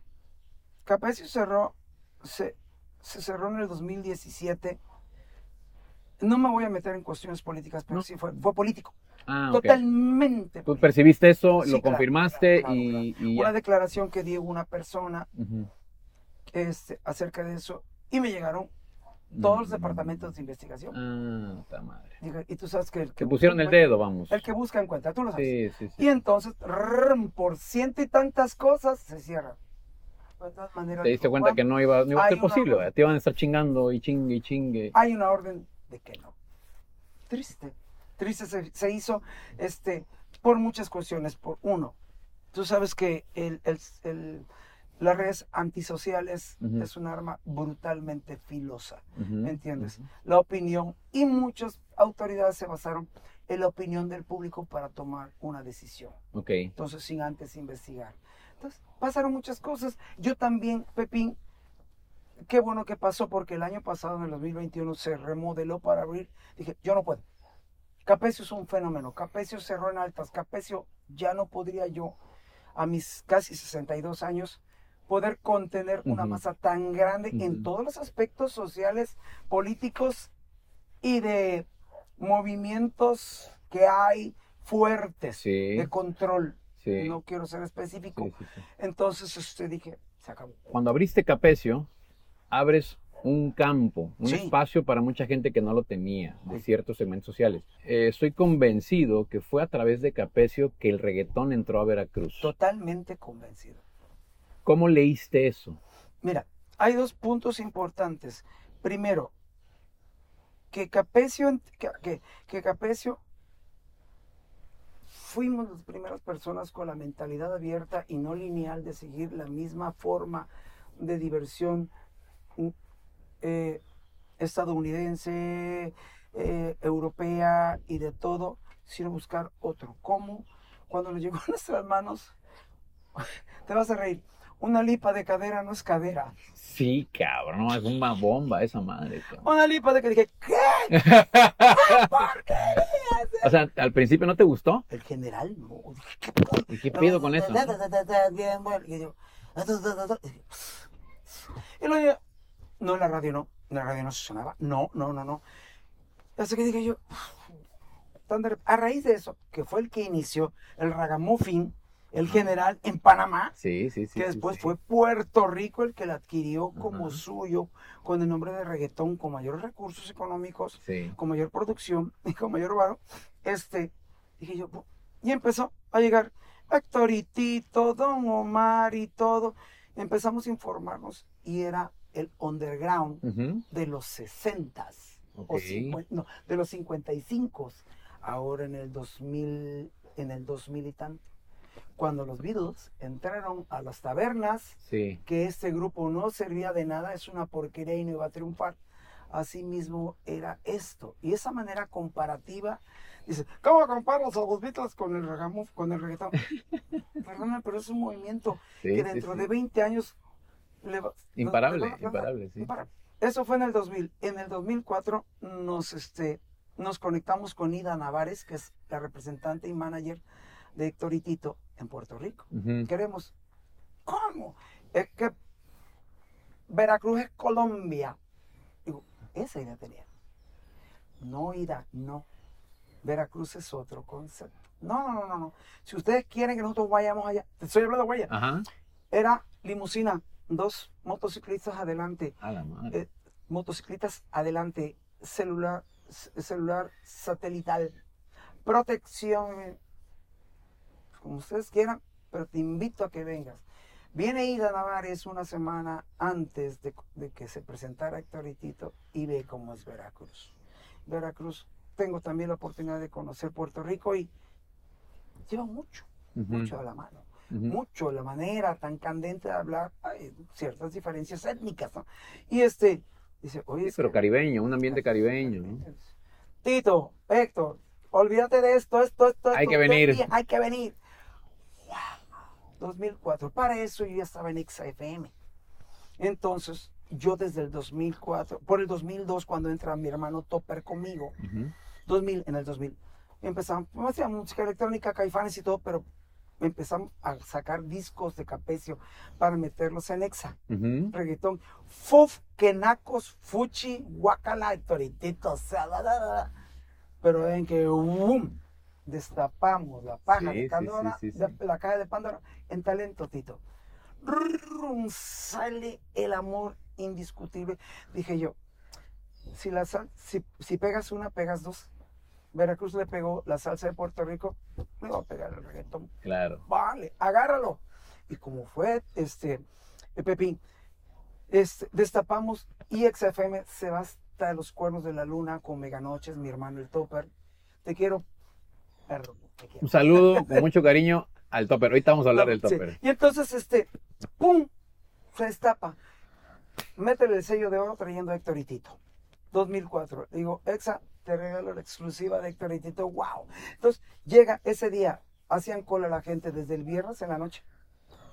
Speaker 2: Capecio cerró, se, se cerró en el 2017. No me voy a meter en cuestiones políticas, pero
Speaker 1: No.
Speaker 2: sí fue, fue político.
Speaker 1: Ah.
Speaker 2: Totalmente.
Speaker 1: Tú
Speaker 2: político.
Speaker 1: percibiste eso,
Speaker 2: Sí,
Speaker 1: lo
Speaker 2: claro,
Speaker 1: confirmaste
Speaker 2: claro,
Speaker 1: y,
Speaker 2: claro.
Speaker 1: y
Speaker 2: Una declaración que dio una persona
Speaker 1: Ujú.
Speaker 2: este, acerca de eso y me llegaron todos los
Speaker 1: Mm.
Speaker 2: departamentos de investigación.
Speaker 1: Ah, ta madre.
Speaker 2: Dije, Y tú sabes que el que
Speaker 1: Te pusieron el dedo, vamos.
Speaker 2: El que busca encuentra, tú lo sabes.
Speaker 1: Sí, sí, sí.
Speaker 2: Y entonces, rrrm, por ciento y tantas cosas, se cierra. De todas maneras,
Speaker 1: Te diste cuenta
Speaker 2: "Juan,
Speaker 1: que no iba, no iba a ser posible,
Speaker 2: orden".
Speaker 1: te iban a estar chingando y chingue y chingue.
Speaker 2: Hay una orden de que no. Triste. Triste se, se hizo este, por muchas cuestiones. Por uno, tú sabes que el, el- el- las redes antisociales es un arma brutalmente filosa. ¿Me entiendes? La opinión y muchas autoridades se basaron en la opinión del público para tomar una decisión.
Speaker 1: Ok.
Speaker 2: Entonces, sin antes investigar. Entonces, pasaron muchas cosas. Yo también, Pepín, qué bueno que pasó porque el año pasado, en el 2021, se remodeló para abrir. Dije, yo no puedo. Capecio es un fenómeno. Capecio cerró en altas. Capecio ya no podría yo, a mis casi 62 años, poder contener una masa tan grande en todos los aspectos sociales, políticos y de movimientos que hay fuertes
Speaker 1: Sí,
Speaker 2: de control.
Speaker 1: sí.
Speaker 2: No quiero ser específico.
Speaker 1: sí.
Speaker 2: Entonces este, dije, se acabó.
Speaker 1: Cuando abriste Capecio, abres un campo, un espacio para mucha gente que no lo tenía, de ciertos segmentos sociales. Eh, estoy convencido que fue a través de Capecio que el reggaetón entró a Veracruz.
Speaker 2: Totalmente convencido.
Speaker 1: ¿Cómo leíste eso?
Speaker 2: Mira, hay dos puntos importantes. Primero, que Capecio, que, que- Capecio fuimos las primeras personas con la mentalidad abierta y no lineal de seguir la misma forma de diversión mm, eh, estadounidense, eh, europea y de todo, sino buscar otro. ¿Cómo? Cuando nos llegó a nuestras manos, te vas a reír, una lipa de cadera no es cadera.
Speaker 1: Sí, cabrón, es una bomba esa madre. cabrón.
Speaker 2: Una lipa de que dije, ¿qué? ¿Por qué?
Speaker 1: o sea, al principio no te gustó.
Speaker 2: El general, no. ¿qué
Speaker 1: ¿Y qué pido con eso?
Speaker 2: Y luego no, en la radio no, en la radio no se sonaba, no, no, no, no. Así que dije yo, rep- a raíz de eso, que fue el que inició el ragamuffin, el general en Panamá,
Speaker 1: Sí, sí, sí.
Speaker 2: que después fue Puerto Rico el que la adquirió como
Speaker 1: Ajá.
Speaker 2: suyo, con el nombre de reggaetón, con mayores recursos económicos, con mayor producción y con mayor varo, este, dije yo, y empezó a llegar Héctor y Tito, Don Omar y todo, empezamos a informarnos y era el underground de los 60s,
Speaker 1: Ok.
Speaker 2: o no, de los 55 ahora en el 2000, en el 2000 y tanto, cuando los Beatles entraron a las tabernas,
Speaker 1: Sí.
Speaker 2: que este grupo no servía de nada, es una porquería y no iba a triunfar. así mismo era esto. Y esa manera comparativa, dice, ¿cómo comparas a los Beatles con el, regamuf, con el reggaetón? Perdóname, pero es un movimiento
Speaker 1: Sí,
Speaker 2: que dentro
Speaker 1: sí.
Speaker 2: de 20 años... le va-
Speaker 1: Imparable,
Speaker 2: le va
Speaker 1: imparable, sí.
Speaker 2: Imparable. Eso fue en el 2000. En el 2004 nos, este, nos conectamos con Ida Navares, que es la representante y manager de Héctor y Tito en Puerto Rico. Queremos, ¿cómo? Es que Veracruz es Colombia. Digo, esa idea tenía. No, Ida, no. Veracruz es otro concepto. No, no, no, no, no. Si ustedes quieren que nosotros vayamos allá, te estoy hablando de huella.
Speaker 1: Ajá.
Speaker 2: Era limusina, dos motociclistas adelante,
Speaker 1: A la madre.
Speaker 2: eh, motociclistas adelante, celular, celular satelital, protección, como ustedes quieran, pero te invito a que vengas. Viene Ida Navares una semana antes de, de que se presentara Héctor y Tito y ve cómo es Veracruz. Veracruz, tengo también la oportunidad de conocer Puerto Rico y lleva mucho, mucho a la mano mucho la manera tan candente de hablar, hay ciertas diferencias étnicas, ¿no? Y este, dice, oye,
Speaker 1: Sí, pero caribeño, un ambiente caribeño, ¿no?
Speaker 2: Tito, Héctor, olvídate de esto, esto, esto.
Speaker 1: Hay
Speaker 2: esto,
Speaker 1: que venir.
Speaker 2: ven, Hay que venir. Wow. 2004. Para eso yo ya estaba en Exa FM. Entonces, yo desde el 2004, por el 2002, cuando entra mi hermano Topper conmigo,
Speaker 1: Ujú.
Speaker 2: 2000, en el 2000, empezamos, pues, hacía música electrónica, caifanes y todo, pero empezamos a sacar discos de Capecio para meterlos en Exa
Speaker 1: Ujú.
Speaker 2: reggaetón. Fuf, quenacos, fuchi, guacala, toritito, o sea, la, la, la, la. Pero en que ¡boom! Destapamos la paja
Speaker 1: Sí,
Speaker 2: de Pandora,
Speaker 1: sí, sí,
Speaker 2: de-
Speaker 1: sí.
Speaker 2: la caja de Pandora, en talento, Tito. Sale el amor indiscutible. Dije yo, si, la sal- si, si pegas una, pegas dos. Veracruz le pegó la salsa de Puerto Rico, le va a pegar el reggaetón
Speaker 1: Claro.
Speaker 2: vale, agárralo. Y como fue este eh, Pepín, este, destapamos y XFM se va hasta los cuernos de la luna con Meganoches, mi hermano el Topper. Te quiero, perro.
Speaker 1: Un saludo con mucho cariño al topper. Ahorita vamos a hablar del
Speaker 2: Sí.
Speaker 1: topper.
Speaker 2: Y entonces, este, ¡pum! Se destapa. Métele el sello de oro trayendo a Héctor y Tito. 2004. Digo, Exa, te regalo la exclusiva de Héctor y Tito. ¡Wow! Entonces, llega ese día. Hacían cola la gente desde el viernes en la noche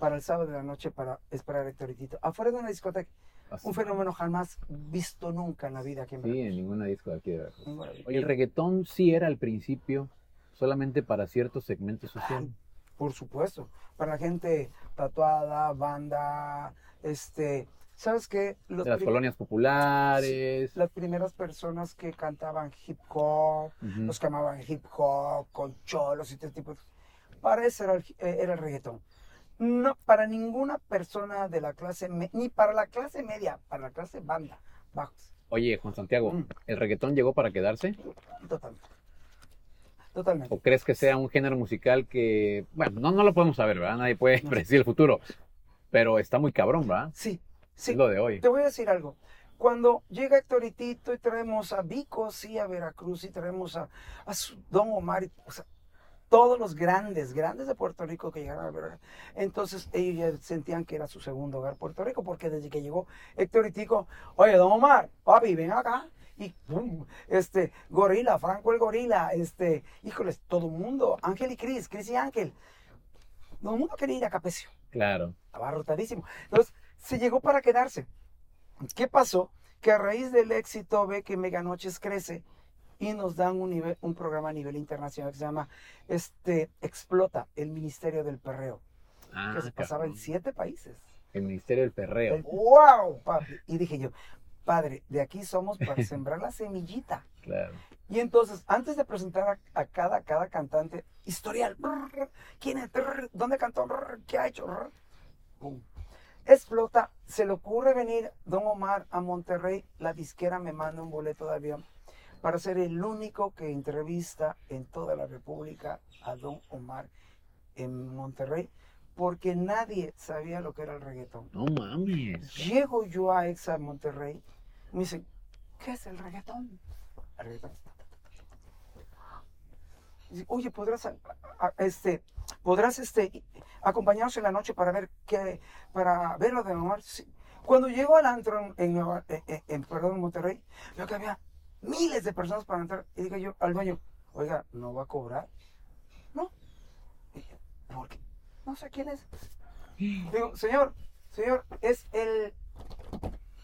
Speaker 2: para el sábado de la noche para esperar a Héctor y Tito. Afuera de una discoteca.
Speaker 1: Así.
Speaker 2: Un fenómeno jamás visto nunca en la vida aquí en
Speaker 1: Sí, en ninguna disco de aquí de Veracruz. Oye, el reggaetón sí era al principio solamente para ciertos segmentos sociales.
Speaker 2: Por supuesto, para la gente tatuada, banda, este, ¿sabes qué? Los
Speaker 1: De las colonias populares.
Speaker 2: las primeras personas que cantaban hip hop, los que amaban hip hop, con cholos y este tipo de. Para eso era el, eh, era el reggaetón. No, para ninguna persona de la clase, me- ni para la clase media, para la clase banda, bajos.
Speaker 1: Oye, Juan Santiago. ¿el reggaetón llegó para quedarse?
Speaker 2: Totalmente. Totalmente.
Speaker 1: ¿O crees que sea un género musical que, bueno, no, no lo podemos saber, ¿verdad? Nadie puede
Speaker 2: No.
Speaker 1: predecir el futuro, pero está muy cabrón, ¿verdad?
Speaker 2: Sí, sí.
Speaker 1: Es lo de hoy.
Speaker 2: Te voy a decir algo. Cuando llega Héctor y Tito y traemos a Vico, sí, a Veracruz y traemos a, a Don Omar, y, o sea, todos los grandes, grandes de Puerto Rico que llegaron a Veracruz. Entonces ellos ya sentían que era su segundo hogar Puerto Rico, porque desde que llegó Héctor y oye, Don Omar, papi, ven acá. Y pum, este, Gorila, Franco el Gorila, este, híjoles, todo el mundo, Ángel y Cris, Cris y Ángel. Todo el mundo quería ir a Capecio
Speaker 1: Claro.
Speaker 2: abarrotadísimo. Entonces, se llegó para quedarse. ¿Qué pasó? Que a raíz del éxito ve que Mega Noches crece y nos dan un, nivel, un programa a nivel internacional que se llama este, Explota, el Ministerio del Perreo,
Speaker 1: Ah,
Speaker 2: que se pasaba en
Speaker 1: cabrón.
Speaker 2: siete países.
Speaker 1: El Ministerio del Perreo.
Speaker 2: El- ¡Wow, papi! Y dije yo, padre, de aquí somos para sembrar la semillita.
Speaker 1: Claro.
Speaker 2: Y entonces, antes de presentar a, a cada, cada cantante, historial, brr, ¿quién es? Brr, ¿Dónde cantó? Brr, ¿Qué ha hecho? Explota, se le ocurre venir Don Omar a Monterrey, la disquera me manda un boleto de avión para ser el único que entrevista en toda la República a Don Omar en Monterrey, porque nadie sabía lo que era el reggaetón.
Speaker 1: No mames.
Speaker 2: Llego yo a Exa Monterrey, me dicen, ¿qué es el reggaetón? El reggaetón. Dice, Oye, ¿podrás, a- a- este, podrás este, acompañarnos en la noche para ver qué, para ver lo de Omar? Sí. Cuando llego al antro en, en, Nueva- en- en- en, perdón, en Monterrey, veo que había miles de personas para entrar. Y digo yo al dueño, oiga, ¿no va a cobrar? No. Dije, ¿por qué? No sé quién es. Digo, señor, señor, es el,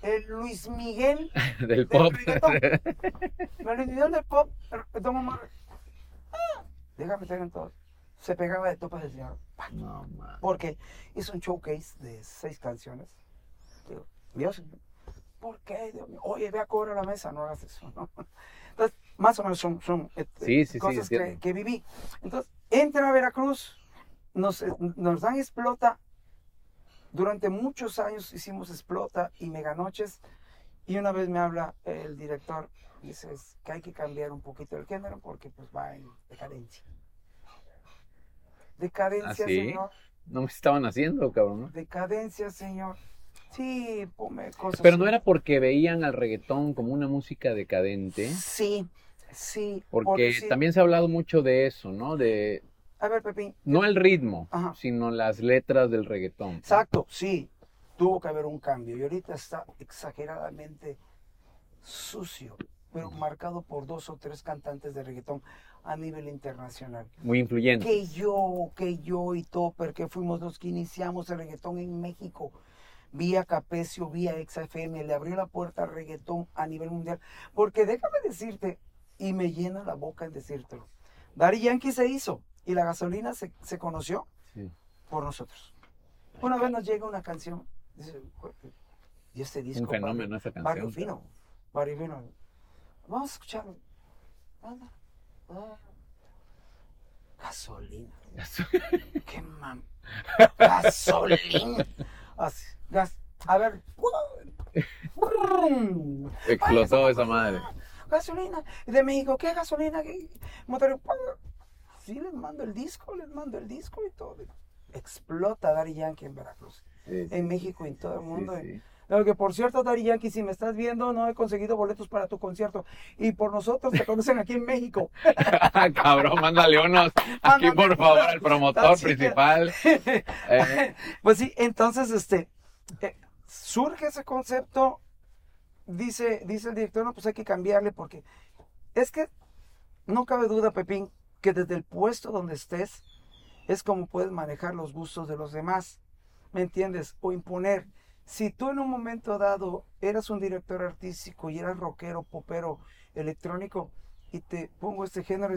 Speaker 2: el Luis Miguel
Speaker 1: Del
Speaker 2: del
Speaker 1: pop.
Speaker 2: El Luis Miguel del pop, el- Don Omar. Ah, déjame tener en todo. Se pegaba de topas del señor.
Speaker 1: No, man.
Speaker 2: Porque hizo un showcase de seis canciones. Digo, Dios, ¿por qué? Dios mío? Oye, ve a cobrar la mesa, no hagas eso. ¿no? Entonces, más o menos son, son este,
Speaker 1: Sí, sí, sí,
Speaker 2: cosas que, que viví. Entonces, entra a Veracruz, nos, eh, nos dan explota. Durante muchos años hicimos explota y meganoches. Y una vez me habla el director, dice que hay que cambiar un poquito el género porque pues va en decadencia. Decadencia,
Speaker 1: ¿Ah, sí?
Speaker 2: señor.
Speaker 1: No me estaban haciendo, cabrón. ¿no?
Speaker 2: Decadencia, señor. Sí, ponme cosas.
Speaker 1: Pero no era porque veían al reggaetón como una música decadente,
Speaker 2: Sí, sí.
Speaker 1: porque
Speaker 2: sí.
Speaker 1: también se ha hablado mucho de eso, ¿no? De
Speaker 2: A ver, Pepín.
Speaker 1: no el ritmo,
Speaker 2: Ajá.
Speaker 1: sino las letras del reggaetón.
Speaker 2: Exacto, sí. Tuvo que haber un cambio. Y ahorita está exageradamente sucio, pero marcado por dos o tres cantantes de reggaetón a nivel internacional.
Speaker 1: Muy influyente.
Speaker 2: Que yo, que yo y Topper, que fuimos los que iniciamos el reggaetón en México. Vía Capecio, vía XFM, le abrió la puerta al reggaetón a nivel mundial. Porque déjame decirte, y me llena la boca en decírtelo, Daddy Yankee se hizo y la gasolina se, se conoció
Speaker 1: Sí.
Speaker 2: por nosotros. Una vez nos llega una canción, dice, y este disco,
Speaker 1: Un fenómeno esa canción.
Speaker 2: Barrio Fino, Barrio Fino. Vamos a escucharlo. Anda. Ah. Gasolina. Qué mam. Gasolina. Así, gas. A ver.
Speaker 1: Explotó esa madre.
Speaker 2: Gasolina. De México, ¿qué gasolina? ¿Qué motor? Sí, les mando el disco, les mando el disco y todo. Explota Daddy Yankee en Veracruz,
Speaker 1: Sí, sí,
Speaker 2: en México y en todo el mundo.
Speaker 1: sí.
Speaker 2: Lo que por cierto, Daddy Yankee, si me estás viendo, no he conseguido boletos para tu concierto. Y por nosotros te conocen aquí en México.
Speaker 1: Cabrón, mándale unos aquí, por favor, al promotor
Speaker 2: que-
Speaker 1: principal. Eh,
Speaker 2: Pues sí, entonces, este, eh, surge ese concepto, dice, dice el director, no, pues hay que cambiarle porque es que no cabe duda, Pepín, que desde el puesto donde estés es como puedes manejar los gustos de los demás, ¿me entiendes? O imponer. Si tú en un momento dado eras un director artístico y eras rockero, popero, electrónico, y te pongo este género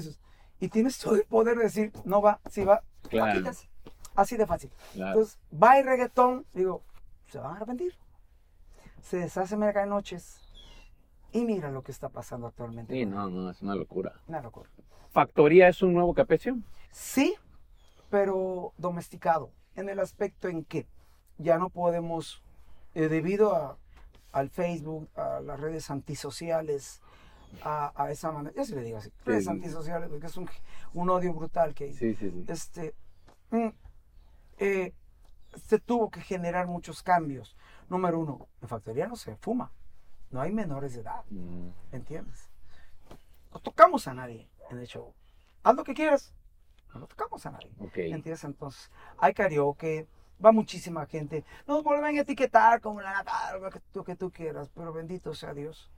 Speaker 2: y tienes todo el poder de decir, no va, si va, la
Speaker 1: Claro.
Speaker 2: quitas. Así de fácil.
Speaker 1: claro.
Speaker 2: Entonces, va el reggaetón, digo, se van a arrepentir. Se deshace mega noches. Y mira lo que está pasando actualmente.
Speaker 1: Sí, no, no, es una locura.
Speaker 2: Una locura.
Speaker 1: ¿Factoría es un nuevo Capecio?
Speaker 2: Sí, pero domesticado. En el aspecto en que ya no podemos, eh, debido a, al Facebook, a las redes antisociales, a, a esa manera, ya se le digo así, redes
Speaker 1: Sí.
Speaker 2: antisociales, porque es un, un odio brutal que hay.
Speaker 1: Sí, sí, sí.
Speaker 2: este, mm, eh, se tuvo que generar muchos cambios. Número uno, en factoría no se fuma, no hay menores de edad,
Speaker 1: Mm,
Speaker 2: ¿entiendes? No tocamos a nadie en el show. Haz lo que quieras, no tocamos a nadie,
Speaker 1: ok.
Speaker 2: ¿entiendes? Entonces, hay karaoke, va muchísima gente, nos vuelven a etiquetar como la lo que tú, que tú quieras, pero bendito sea Dios,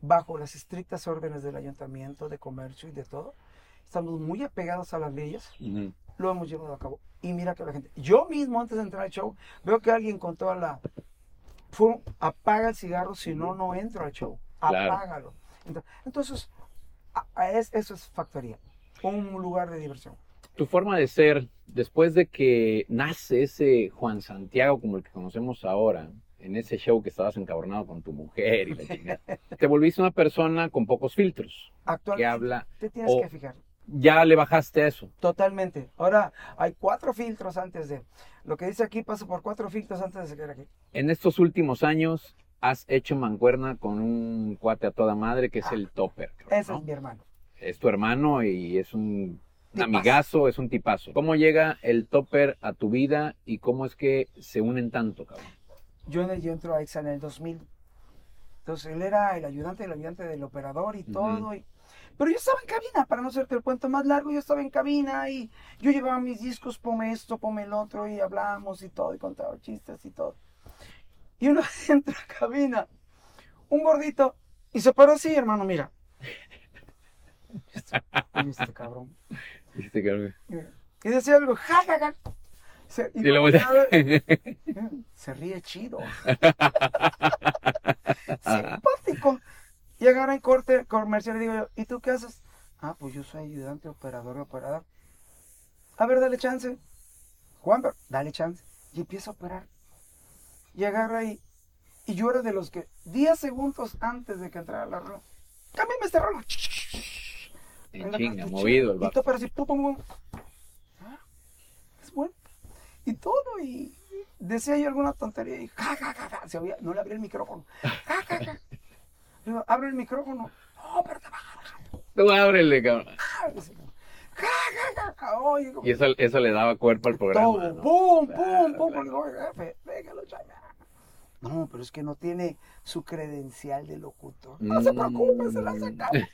Speaker 2: bajo las estrictas órdenes del ayuntamiento, de comercio y de todo, estamos muy apegados a las leyes
Speaker 1: Ujú.
Speaker 2: lo hemos llevado a cabo. Y mira que la gente, yo mismo antes de entrar al show, veo que alguien con toda la... Fue, apaga el cigarro, si no, no entro al show.
Speaker 1: Claro.
Speaker 2: Apágalo. Ento- Entonces, es- eso es factoría, un lugar de diversión.
Speaker 1: Tu forma de ser, después de que nace ese Juan Santiago como el que conocemos ahora, en ese show que estabas encabronado con tu mujer y la chingada, te volviste una persona con pocos filtros, que
Speaker 2: Actualmente
Speaker 1: habla,
Speaker 2: te tienes
Speaker 1: o-
Speaker 2: que fijar.
Speaker 1: ya le bajaste a eso.
Speaker 2: Totalmente. Ahora hay cuatro filtros antes de... Lo que dice aquí pasa por cuatro filtros antes de salir aquí.
Speaker 1: En estos últimos años has hecho mancuerna con un cuate a toda madre que es el Topper. cabrón,
Speaker 2: Ese
Speaker 1: ¿no?
Speaker 2: es mi hermano.
Speaker 1: Es tu hermano y es un, amigazo, es un tipazo. ¿Cómo llega el Topper a tu vida y cómo es que se unen tanto, cabrón?
Speaker 2: Yo, el- yo entro a EXA en el 2000. Entonces él era el ayudante del ayudante del operador y todo. y- Pero yo estaba en cabina, para no hacerte el cuento más largo, yo estaba en cabina y yo llevaba mis discos, ponme esto, ponme el otro y hablábamos y todo y contaba chistes y todo. Y uno entra a cabina, un gordito, y se paró así, hermano, mira. Oye, este cabrón.
Speaker 1: Este cabrón.
Speaker 2: Y decía algo, ja, ja, ja. Se, y se ríe chido. Simpático. Y en corte comercial y digo yo, ¿y tú qué haces? Ah, pues yo soy ayudante, operador, operador. A ver, dale chance. Juan, pero dale chance. Y empieza a operar. Y agarra y, y yo era de los que 10 segundos antes de que entrara la rola, cámbiame este.
Speaker 1: En chinga, movido el
Speaker 2: Y
Speaker 1: vato.
Speaker 2: pero así, pum, pum, pum. Ah, Es bueno. Y todo, y decía yo alguna tontería y ja, ja, ja, ja. Se oía, no le abrí el micrófono. Ja, ja, ja. Digo, abre el micrófono. No, pero te va.
Speaker 1: Tú ábrele, cabrón.
Speaker 2: Ja, ja, ja, ja. Oye, como-
Speaker 1: Y eso, eso le daba cuerpo al programa.
Speaker 2: todo,
Speaker 1: ¿no?
Speaker 2: pum,
Speaker 1: Claro,
Speaker 2: pum, pum.
Speaker 1: claro.
Speaker 2: Digo, "Oye, jefe, déjalo, chaya". No, pero es que no tiene su credencial de locutor. No se
Speaker 1: Mm.
Speaker 2: preocupe, se la sacamos.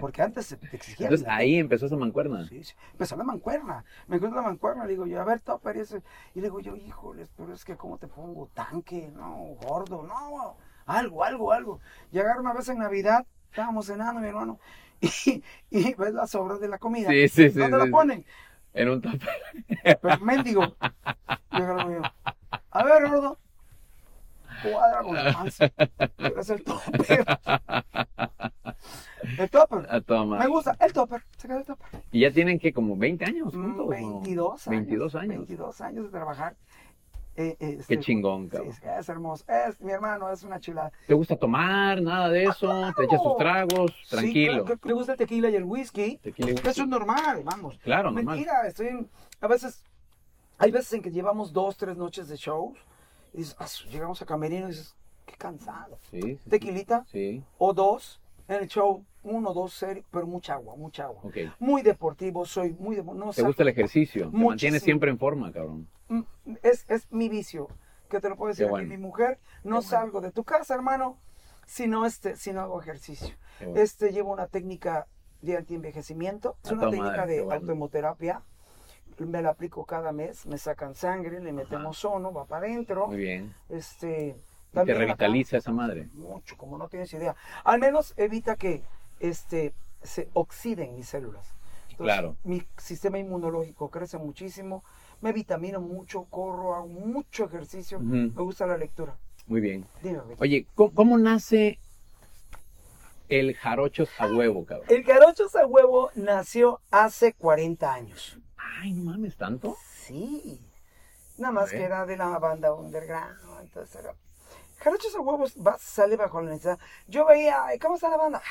Speaker 2: Porque antes se te exigían.
Speaker 1: Entonces ahí empezó esa mancuerna.
Speaker 2: Sí, sí. Empezó la mancuerna. Me encuentro la mancuerna. Le digo yo, a ver, topper. Y, ese- y le digo yo, híjoles, pero es que, ¿cómo te pongo? Tanque, no, gordo, no. Algo, algo, algo. Llegaron una vez en Navidad, estábamos cenando, mi hermano. Y, y ves las sobras de la comida.
Speaker 1: Sí, sí, sí.
Speaker 2: ¿Dónde
Speaker 1: sí,
Speaker 2: la ponen?
Speaker 1: En un tope.
Speaker 2: Pero mendigo. A ver, gordo. Cuadra con la panza. Es el topper. El topper.
Speaker 1: A toda madre.
Speaker 2: Me gusta el topper. Se queda el topper.
Speaker 1: Y ya tienen que como 20 años
Speaker 2: Mm,
Speaker 1: juntos. ¿no?
Speaker 2: 22 años.
Speaker 1: 22 años.
Speaker 2: 22 años de trabajar. Eh, eh,
Speaker 1: Qué
Speaker 2: este,
Speaker 1: chingón,
Speaker 2: sí,
Speaker 1: cabrón.
Speaker 2: es, es hermoso. Es, mi hermano es una chulada.
Speaker 1: ¿Te gusta tomar? Nada de eso. Te echas tus tragos. Tranquilo.
Speaker 2: le gusta el tequila y el whisky.
Speaker 1: Tequila y whisky.
Speaker 2: Eso es normal, vamos.
Speaker 1: Claro, normal.
Speaker 2: Mentira, estoy en- a veces, hay veces en que llevamos dos, tres noches de shows y dices, "Ah, llegamos a Camerino y dices, qué cansado.
Speaker 1: Sí.
Speaker 2: Tequilita
Speaker 1: Sí,
Speaker 2: o dos en el show, uno, dos, serio, pero mucha agua, mucha agua.
Speaker 1: ok.
Speaker 2: Muy deportivo, soy muy deportivo. No,
Speaker 1: ¿Te gusta el ejercicio? Te mantienes siempre en forma, cabrón.
Speaker 2: Mm, es, es mi vicio, que te lo puedo decir
Speaker 1: bueno.
Speaker 2: mi mujer, no
Speaker 1: Qué bueno.
Speaker 2: salgo de tu casa, hermano, si no, este, si no hago ejercicio.
Speaker 1: Bueno.
Speaker 2: Este llevo una técnica de antienvejecimiento, es
Speaker 1: A
Speaker 2: una técnica
Speaker 1: madre,
Speaker 2: de autohemoterapia, me la aplico cada mes, me sacan sangre, le metemos ozono, va para adentro,
Speaker 1: Muy bien.
Speaker 2: este...
Speaker 1: Te
Speaker 2: acá-
Speaker 1: revitaliza esa madre.
Speaker 2: mucho, como no tienes idea. Al menos evita que este, se oxiden mis células.
Speaker 1: Claro.
Speaker 2: Mi sistema inmunológico crece muchísimo, me vitamino mucho, corro, hago mucho ejercicio, me gusta la lectura.
Speaker 1: Muy bien.
Speaker 2: Dime, Rick.
Speaker 1: Oye, ¿cómo, cómo nace el jarochos a huevo, cabrón?
Speaker 2: El Carochos a Huevo nació hace 40 años.
Speaker 1: Ay, no mames, ¿tanto?
Speaker 2: Sí. Nada más
Speaker 1: ver.
Speaker 2: que era de la banda underground. Entonces era. Jarochos a huevos va, sale bajo la necesidad. Yo veía, "Ay, ¿cómo está la banda?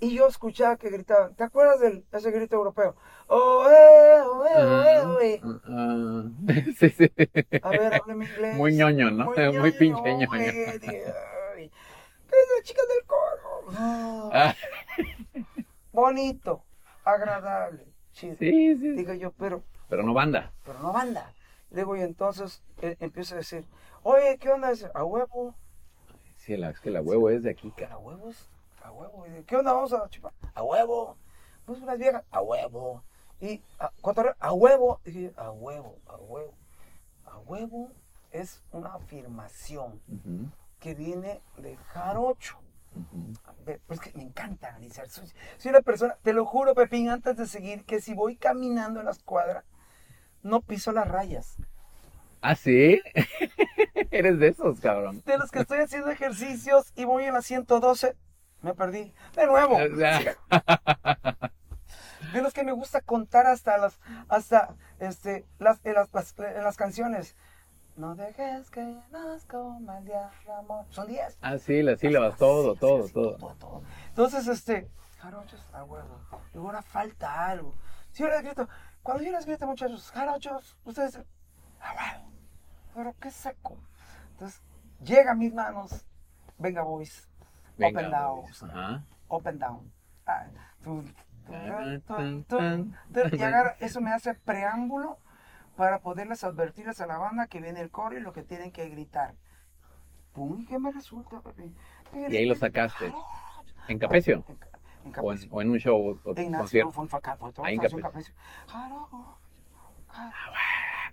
Speaker 2: Y yo escuchaba que gritaban. ¿Te acuerdas de ese grito europeo? Oh, eh, oh, eh, oh, eh, eh.
Speaker 1: Sí, sí.
Speaker 2: A ver, háblame inglés.
Speaker 1: Muy ñoño, ¿no? Muy pinche ñoño.
Speaker 2: eh, dije, "Ay, ¿Qué es la chica del coro?
Speaker 1: Ah,
Speaker 2: Bonito, agradable, chido.
Speaker 1: sí, sí.
Speaker 2: Digo yo, pero
Speaker 1: Pero no banda.
Speaker 2: pero no banda. Luego y entonces eh, empiezo a decir, oye, ¿qué onda? Dice, a huevo,
Speaker 1: Sí, la, es que la huevo es de aquí,
Speaker 2: a
Speaker 1: cara.
Speaker 2: huevos, a huevo. Dice, ¿Qué onda? Vamos a chupar, a huevo. Pues unas viejas, a huevo. Y a, a huevo. Y dije, a huevo, a huevo. A huevo es una afirmación que viene de jarocho. Pues que me encanta analizar. Soy, soy una persona, te lo juro, Pepín, antes de seguir, que si voy caminando en las cuadras, no piso las rayas.
Speaker 1: ¿Ah, sí? Eres de esos, cabrón.
Speaker 2: De los que estoy haciendo ejercicios y voy en la 112, me perdí. De nuevo.
Speaker 1: O sea,
Speaker 2: De los que me gusta contar hasta las, hasta, este, las, en las, las- en las canciones. No dejes que nos coma el diablo, amor. Son 10.
Speaker 1: Ah, sí, las sílabas, todo, todo, todo.
Speaker 2: Entonces, este, jarochos a huevo. Y ahora falta algo. Si yo les grito, cuando yo les grito, muchachos, jarochos, ustedes dicen, a huevo. Pero qué seco. Entonces, llega a mis manos, venga, boys,
Speaker 1: Venga,
Speaker 2: open down,
Speaker 1: boys. Ajá.
Speaker 2: open down. Ah, tun,
Speaker 1: tan.
Speaker 2: tun. Y agarra- eso me hace preámbulo para poderles advertirles a la banda que viene el coro y lo que tienen que gritar. Pum, ¿y qué me resulta, Pepe?
Speaker 1: Y ahí lo sacaste. ¿En Capecio?
Speaker 2: En, en
Speaker 1: ¿O en,
Speaker 2: Capecio.
Speaker 1: o en un show o
Speaker 2: En
Speaker 1: concierto?
Speaker 2: fue
Speaker 1: en Capecio.
Speaker 2: Capecio. Jaro.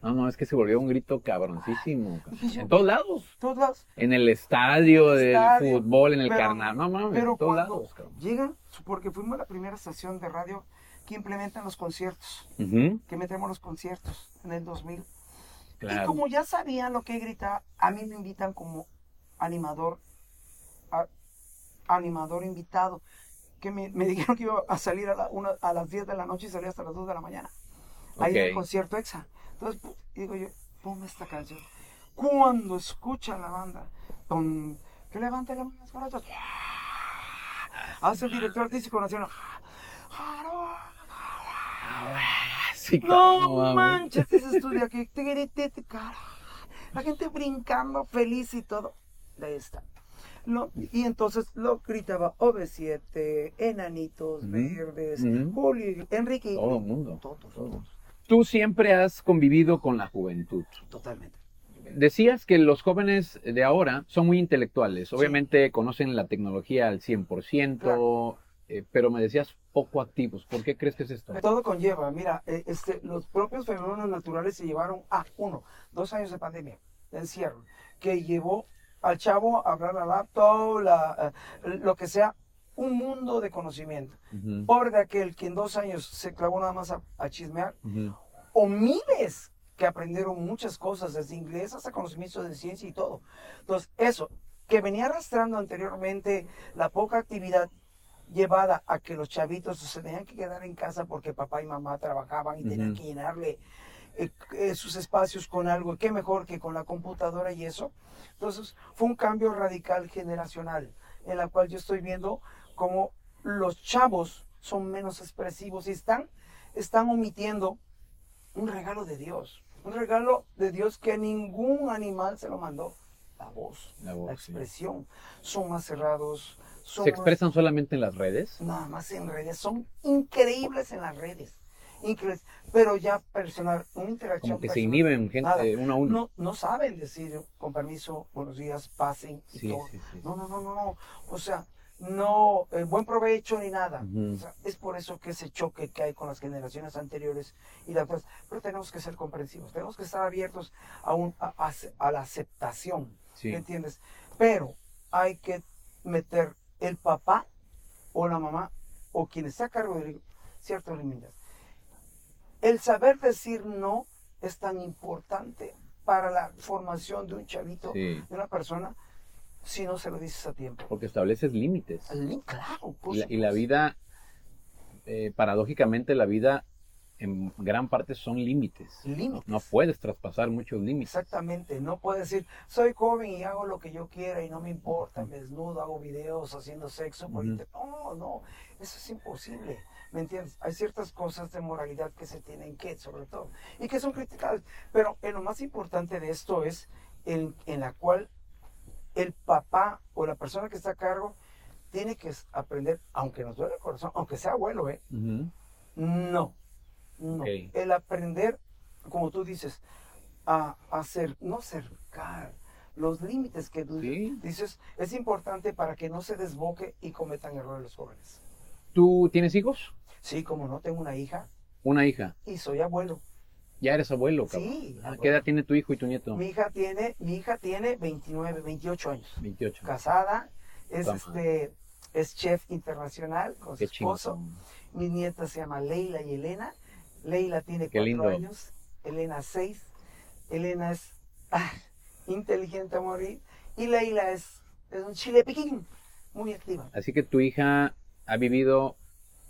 Speaker 1: No, no, es que se volvió un grito cabroncísimo.
Speaker 2: yo,
Speaker 1: En todos lados.
Speaker 2: todos lados.
Speaker 1: En el estadio del fútbol, en el
Speaker 2: pero-
Speaker 1: carnaval. No mames, en todos lados. cabrón.
Speaker 2: llegan, porque fuimos la primera estación de radio que implementan los conciertos, que metemos los conciertos en el 2000. Y
Speaker 1: Claro.
Speaker 2: como ya sabían lo que gritaba, a mí me invitan como animador, a- animador invitado, que me, me dijeron que iba a salir a, la una- a las 10 de la noche y salía hasta las 2 de la mañana. Ahí en el concierto EXA. Entonces digo yo, ponme esta canción. Cuando escucha la banda, con que levante las manos para atrás. Hace el director artístico nacional.
Speaker 1: Sí,
Speaker 2: No manches, ese estudio aquí. La gente brincando, feliz y todo. De esta. Lo- y entonces lo gritaba OV7, Enanitos,
Speaker 1: Ujú,
Speaker 2: Verdes,
Speaker 1: ujú.
Speaker 2: Julio, Enrique.
Speaker 1: Todo el mundo.
Speaker 2: Todos,
Speaker 1: Todos. Tú siempre has convivido con la juventud.
Speaker 2: Totalmente.
Speaker 1: Decías que los jóvenes de ahora son muy intelectuales. Obviamente conocen la tecnología al 100%, eh, pero me decías poco activos. ¿Por qué crees que es esto?
Speaker 2: Todo conlleva, mira, eh, este, los propios fenómenos naturales se llevaron a uno, dos años de pandemia, de encierro, que llevó al chavo a hablar la laptop, la, eh, lo que sea, un mundo de conocimiento. Pobre de aquel que en dos años se clavó nada más a, a chismear, o miles que aprendieron muchas cosas, desde inglés hasta conocimientos de ciencia y todo. Entonces, eso, que venía arrastrando anteriormente la poca actividad llevada a que los chavitos se tenían que quedar en casa porque papá y mamá trabajaban y tenían que llenarle eh, eh, sus espacios con algo, qué mejor que con la computadora y eso. Entonces, fue un cambio radical generacional en la cual yo estoy viendo cómo los chavos son menos expresivos y están, están omitiendo un regalo de Dios, un regalo de Dios que ningún animal se lo mandó, la voz,
Speaker 1: La voz,
Speaker 2: la
Speaker 1: sí.
Speaker 2: expresión, son más cerrados, son
Speaker 1: ¿Se expresan solamente en las redes?
Speaker 2: nada más en redes, son increíbles en las redes, increíbles, pero ya personal, una interacción
Speaker 1: Como que se inhiben gente
Speaker 2: nada.
Speaker 1: uno a uno.
Speaker 2: No, no saben decir con permiso, buenos días, pasen y
Speaker 1: Sí,
Speaker 2: todo.
Speaker 1: sí, sí.
Speaker 2: No, no, no, no, no. O sea, no, eh, buen provecho ni nada.
Speaker 1: Ujú.
Speaker 2: O sea, es por eso que ese choque que hay con las generaciones anteriores y las actuales. Pero tenemos que ser comprensivos, tenemos que estar abiertos a, un, a, a- a la aceptación.
Speaker 1: Sí.
Speaker 2: ¿me entiendes? Pero hay que meter el papá o la mamá o quien está a cargo de ciertos límites. El saber decir no es tan importante para la formación de un chavito,
Speaker 1: Sí.
Speaker 2: de una persona, si no se lo dices a tiempo.
Speaker 1: Porque estableces límites.
Speaker 2: Claro, por
Speaker 1: Y la, y la
Speaker 2: supuesto.
Speaker 1: vida, eh, paradójicamente, la vida en gran parte son límites.
Speaker 2: Límites.
Speaker 1: No puedes traspasar muchos límites.
Speaker 2: Exactamente, no puedes decir, soy joven y hago lo que yo quiera y no me importa, me desnudo, hago videos haciendo sexo. por
Speaker 1: Ujú.
Speaker 2: internet. No, no, eso es imposible, ¿me entiendes? Hay ciertas cosas de moralidad que se tienen que, sobre todo, y que son criticables. Pero en lo más importante de esto es en, en la cual el papá o la persona que está a cargo tiene que aprender, aunque nos duele el corazón, aunque sea abuelo, ¿eh? No, no. El aprender, como tú dices, a hacer, no cercar los límites que tú
Speaker 1: Sí.
Speaker 2: dices, es importante para que no se desboque y cometan errores los jóvenes.
Speaker 1: ¿Tú tienes hijos?
Speaker 2: Sí, como no tengo una hija
Speaker 1: Una hija.
Speaker 2: y soy abuelo.
Speaker 1: Ya eres abuelo, cabrón.
Speaker 2: Sí,
Speaker 1: Ah,
Speaker 2: abuelo.
Speaker 1: ¿Qué edad tiene tu hijo y tu nieto?
Speaker 2: Mi hija tiene, mi hija tiene 29, 28 años.
Speaker 1: 28.
Speaker 2: Casada, es
Speaker 1: Toma.
Speaker 2: este es chef internacional con su esposo. Mi nieta se llama Leila y Elena. Leila tiene
Speaker 1: Qué
Speaker 2: cuatro
Speaker 1: lindo.
Speaker 2: años, Elena seis. Elena es ah, inteligente a morir. Y Leila es, es un chile piquín, muy activa.
Speaker 1: Así que tu hija ha vivido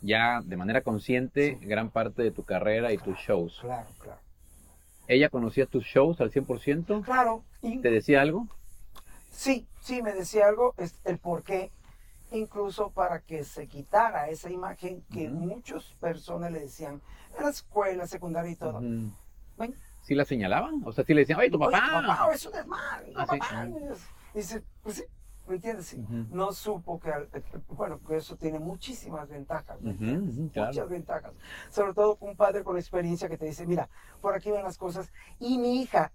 Speaker 1: ya de manera consciente
Speaker 2: Sí.
Speaker 1: gran parte de tu carrera y tus shows.
Speaker 2: Claro, claro.
Speaker 1: ¿Ella conocía tus shows al 100%?
Speaker 2: Claro, y
Speaker 1: ¿Te decía algo?
Speaker 2: sí, sí, me decía algo, es el por qué, incluso para que se quitara esa imagen que
Speaker 1: Ujú.
Speaker 2: muchas personas le decían en la escuela, secundaria y todo.
Speaker 1: Ujú.
Speaker 2: Ven,
Speaker 1: ¿Sí la señalaban? O sea, sí le decían, oye, tu
Speaker 2: Oye,
Speaker 1: papá.
Speaker 2: tu papá es un desmadre,
Speaker 1: Ah,
Speaker 2: no
Speaker 1: sí.
Speaker 2: papá. Dice, pues sí, ¿me entiendes? Sí. No supo que, al- eh, bueno, que eso tiene muchísimas ventajas. Muchas ventajas. Sobre todo un padre con experiencia que te dice, mira, por aquí van las cosas. Y mi hija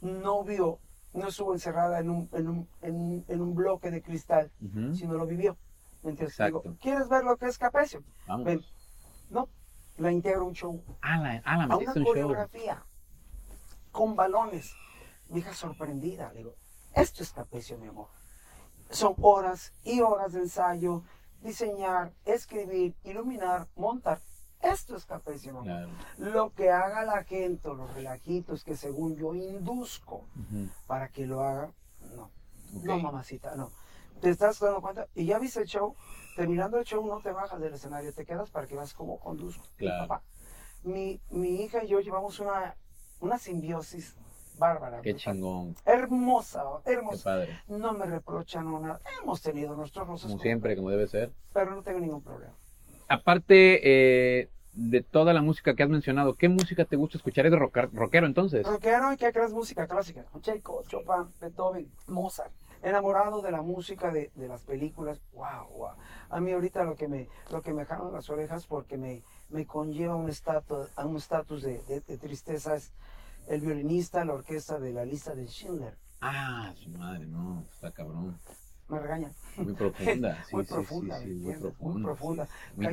Speaker 2: no vio, no estuvo encerrada en un, en un, en un, en un bloque de cristal,
Speaker 1: Ujú.
Speaker 2: sino lo vivió. ¿Me entiendes?
Speaker 1: Exacto.
Speaker 2: Digo, ¿quieres ver lo que es Capecio?
Speaker 1: Vamos.
Speaker 2: Ven. No, la integro un show,
Speaker 1: Ah, la, ah, la
Speaker 2: a una
Speaker 1: show.
Speaker 2: coreografía. con balones. Mi hija sorprendida, le digo, esto es capecio, mi amor. Son horas y horas de ensayo, diseñar, escribir, iluminar, montar. Esto es mi amor.
Speaker 1: Claro.
Speaker 2: Lo que haga la gente, los relajitos que según yo induzco para que lo haga, no. No, mamacita, no. ¿Te estás dando cuenta? Y ya viste el show. Terminando el show, no te bajas del escenario, te quedas para que veas cómo conduzco. Mi
Speaker 1: Claro.
Speaker 2: papá. Mi, mi hija y yo llevamos una, una simbiosis bárbara.
Speaker 1: Qué chingón.
Speaker 2: Hermosa,
Speaker 1: Qué
Speaker 2: hermosa.
Speaker 1: padre.
Speaker 2: No me reprochan nada. Hemos tenido nuestros roces,
Speaker 1: Como siempre, como debe ser.
Speaker 2: pero no tengo ningún problema.
Speaker 1: Aparte eh, de toda la música que has mencionado, ¿qué música te gusta escuchar? ¿Es de rocker- rockero entonces?
Speaker 2: Rockero y que crees música clásica. Checo, Chopin, Beethoven, Mozart. Enamorado de la música, de, de las películas. Wow, wow. A mí ahorita lo que me, lo que me jalan las orejas porque me, me conlleva un estatus, a un estatus de, de- de tristeza es el violinista, la orquesta de la lista de Schindler.
Speaker 1: Ah, su madre, no, está cabrón.
Speaker 2: Me regañan.
Speaker 1: Muy profunda, sí,
Speaker 2: muy
Speaker 1: sí,
Speaker 2: profunda,
Speaker 1: sí, sí,
Speaker 2: ¿me
Speaker 1: muy profunda.
Speaker 2: Muy profunda.
Speaker 1: Muy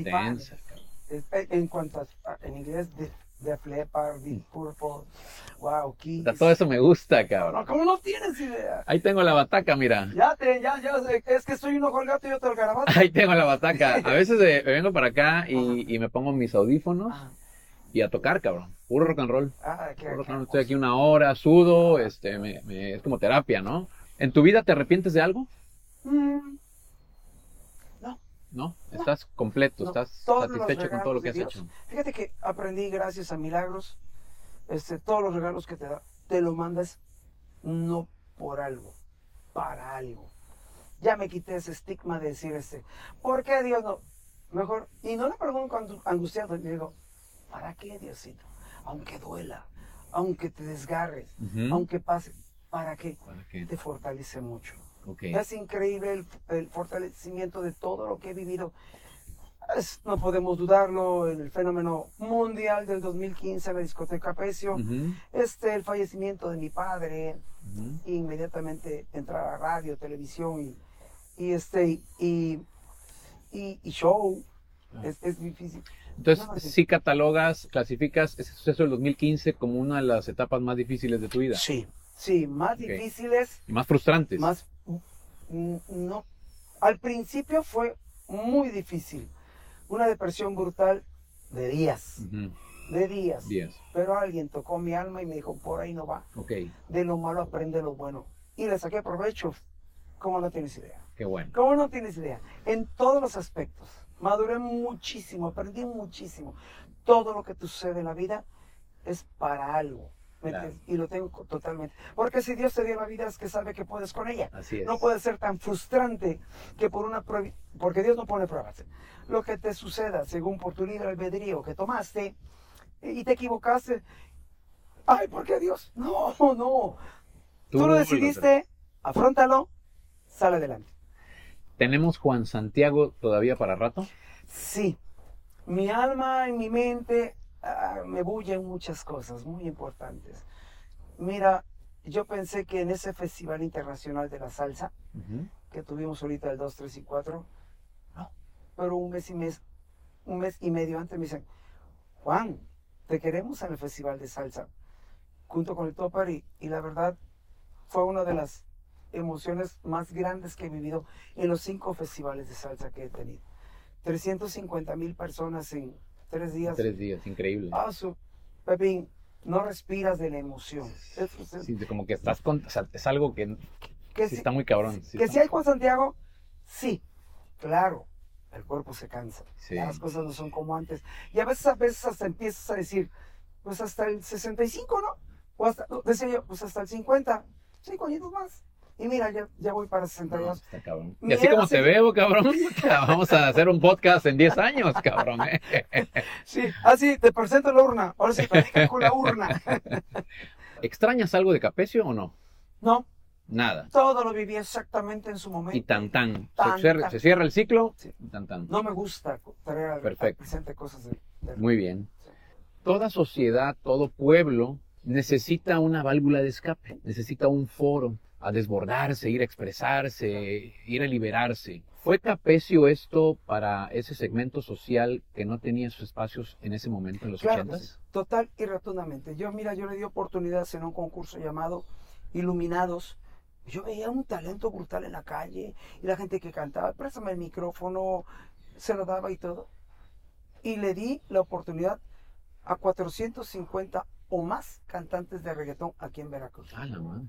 Speaker 2: eh, En cuanto a, en inglés, de, de Leppard, Deep Purple, wow, Kiss.
Speaker 1: Todo eso me gusta, cabrón.
Speaker 2: ¿Cómo no tienes idea?
Speaker 1: Ahí tengo la bataca, mira.
Speaker 2: Ya te, ya, ya, es que soy un ojo al gato y otro al garabato.
Speaker 1: Ahí tengo la bataca. A veces eh, vengo para acá y, y me pongo mis audífonos
Speaker 2: Ah,
Speaker 1: y a tocar, cabrón. Puro rock and roll.
Speaker 2: ah, qué,
Speaker 1: Puro rock and roll. Estoy aquí una hora, sudo, este, me- me- es como terapia, ¿no? ¿En tu vida te arrepientes de algo?
Speaker 2: Mm,
Speaker 1: ¿No? Estás completo,
Speaker 2: no,
Speaker 1: estás
Speaker 2: todos los
Speaker 1: satisfecho con todo lo que has hecho.
Speaker 2: Fíjate que aprendí gracias a milagros, este, todos los regalos que te da, te lo mandas no por algo, para algo. Ya me quité ese estigma de decir este, ¿por qué Dios no? Mejor, y no le pregunto angu- angustiado, le digo, ¿para qué Diosito? Aunque duela, aunque te desgarres, aunque pase, ¿para qué?
Speaker 1: ¿Para qué?
Speaker 2: Te fortalece mucho.
Speaker 1: Ok.
Speaker 2: Es increíble el, el fortalecimiento de todo lo que he vivido. Es- no podemos dudarlo, el fenómeno mundial del 2015 en la discoteca Pecio,
Speaker 1: Ujú,
Speaker 2: este, el fallecimiento de mi padre,
Speaker 1: ujú.
Speaker 2: inmediatamente entrar a radio, televisión y, y este, y, y, y show. Es, es difícil.
Speaker 1: Entonces,
Speaker 2: No, sí.
Speaker 1: sí catalogas, clasificas ese suceso del 2015 como una de las etapas más difíciles de tu vida.
Speaker 2: Sí, sí, más
Speaker 1: Ok.
Speaker 2: difíciles,
Speaker 1: Y más frustrantes.
Speaker 2: más no. Al principio fue muy difícil. Una depresión brutal de días. De días. Pero alguien tocó mi alma y me dijo por ahí no va. De lo malo aprende lo bueno y le saqué provecho. Como no tienes idea
Speaker 1: qué bueno.
Speaker 2: como no tienes idea en todos los aspectos. Maduré muchísimo aprendí muchísimo. Todo lo que te sucede en la vida es para algo. ¿me
Speaker 1: Claro.
Speaker 2: y lo tengo totalmente porque si Dios te dio la vida es que sabe que puedes con ella
Speaker 1: Así es.
Speaker 2: no puede ser tan frustrante que por una prueba, porque Dios no pone pruebas. Lo que te suceda según por tu libre albedrío que tomaste y te equivocaste. Ay, ¿por qué Dios? No, no. Tú, lo decidiste, afrontalo, sale adelante.
Speaker 1: ¿Tenemos Juan Santiago todavía para rato?
Speaker 2: Sí, mi alma y mi mente ah, me bullen muchas cosas muy importantes. Mira, yo pensé que en ese Festival Internacional de la Salsa, que tuvimos ahorita el 2, 3 y 4, no, pero un mes y mes, un mes y medio antes me dicen, Juan, te queremos en el Festival de Salsa, junto con el Topper y, y la verdad fue una de las emociones más grandes que he vivido en los cinco festivales de salsa que he tenido. 350 mil personas en tres días.
Speaker 1: Tres días, increíble.
Speaker 2: Ah, su- Pepín, no respiras de la emoción.
Speaker 1: Sí, como que estás con, o sea, es algo que
Speaker 2: que
Speaker 1: sí está muy cabrón. sí
Speaker 2: que
Speaker 1: está-
Speaker 2: si hay Juan Santiago, sí, claro, el cuerpo se cansa.
Speaker 1: Sí.
Speaker 2: Las cosas no son como antes. Y a veces, a veces hasta empiezas a decir, pues hasta el 65, ¿no? O hasta, decía yo, pues hasta el 50, cinco años más. Y mira, ya, ya voy para
Speaker 1: No,
Speaker 2: 62.
Speaker 1: está cabrón. Y así como te veo, cabrón, vamos a hacer un podcast en 10 años, cabrón. ¿eh?
Speaker 2: Sí, así, te presento la urna. Ahora sí, con la urna.
Speaker 1: ¿Extrañas algo de Capecio o no?
Speaker 2: No,
Speaker 1: Nada.
Speaker 2: todo lo viví exactamente en su momento.
Speaker 1: Y tan tan.
Speaker 2: Tan,
Speaker 1: Se, cierra,
Speaker 2: tan.
Speaker 1: se cierra el ciclo.
Speaker 2: Sí.
Speaker 1: y Tan tan.
Speaker 2: No me gusta traer al, al
Speaker 1: Perfecto.
Speaker 2: presente cosas de, de-
Speaker 1: Muy bien. Toda sociedad, todo pueblo necesita una válvula de escape, necesita un foro a desbordarse, ir a expresarse, ir a liberarse. ¿Fue capecio esto para ese segmento social que no tenía sus espacios en ese momento, en los
Speaker 2: Claro,
Speaker 1: ochentas?
Speaker 2: que sí, total y rotundamente. Yo, mira, yo le di oportunidades en un concurso llamado Iluminados. Yo veía un talento brutal en la calle y la gente que cantaba, préstame el micrófono, se lo daba y todo. Y le di la oportunidad a 450 o más cantantes de reggaetón aquí en Veracruz.
Speaker 1: Ah, la madre.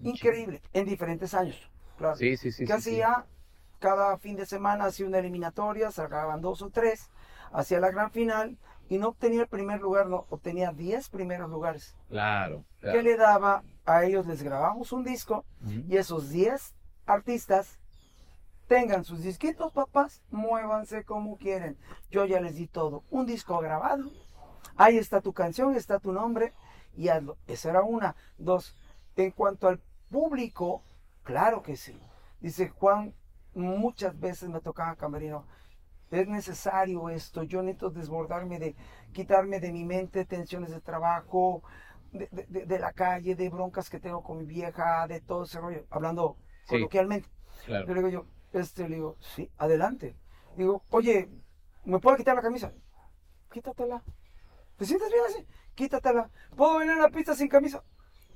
Speaker 2: Increíble, en diferentes años. Claro.
Speaker 1: Sí, sí, sí.
Speaker 2: que
Speaker 1: sí, sí.
Speaker 2: hacía cada fin de semana hacía una eliminatoria, sacaban dos o tres, hacía la gran final y no obtenía el primer lugar, no, obtenía 10 primeros lugares.
Speaker 1: Claro.
Speaker 2: ¿Qué
Speaker 1: claro.
Speaker 2: le daba? A ellos les grabamos un disco y esos 10 artistas tengan sus disquitos, papás, muévanse como quieren. Yo ya les di todo, un disco grabado, ahí está tu canción, está tu nombre y hazlo. Esa era una. Dos, en cuanto al público, claro que sí. Dice Juan, muchas veces me tocaba camerino. Es necesario esto, yo necesito desbordarme de, quitarme de mi mente tensiones de trabajo, de, de- de- de la calle, de broncas que tengo con mi vieja, de todo ese rollo, hablando
Speaker 1: Sí.
Speaker 2: coloquialmente.
Speaker 1: Claro.
Speaker 2: Yo le digo yo, este, le digo, sí, adelante. Digo, oye, ¿me puedo quitar la camisa? Quítatela. ¿Te sientes bien así? Quítatela. ¿Puedo venir a la pista sin camisa?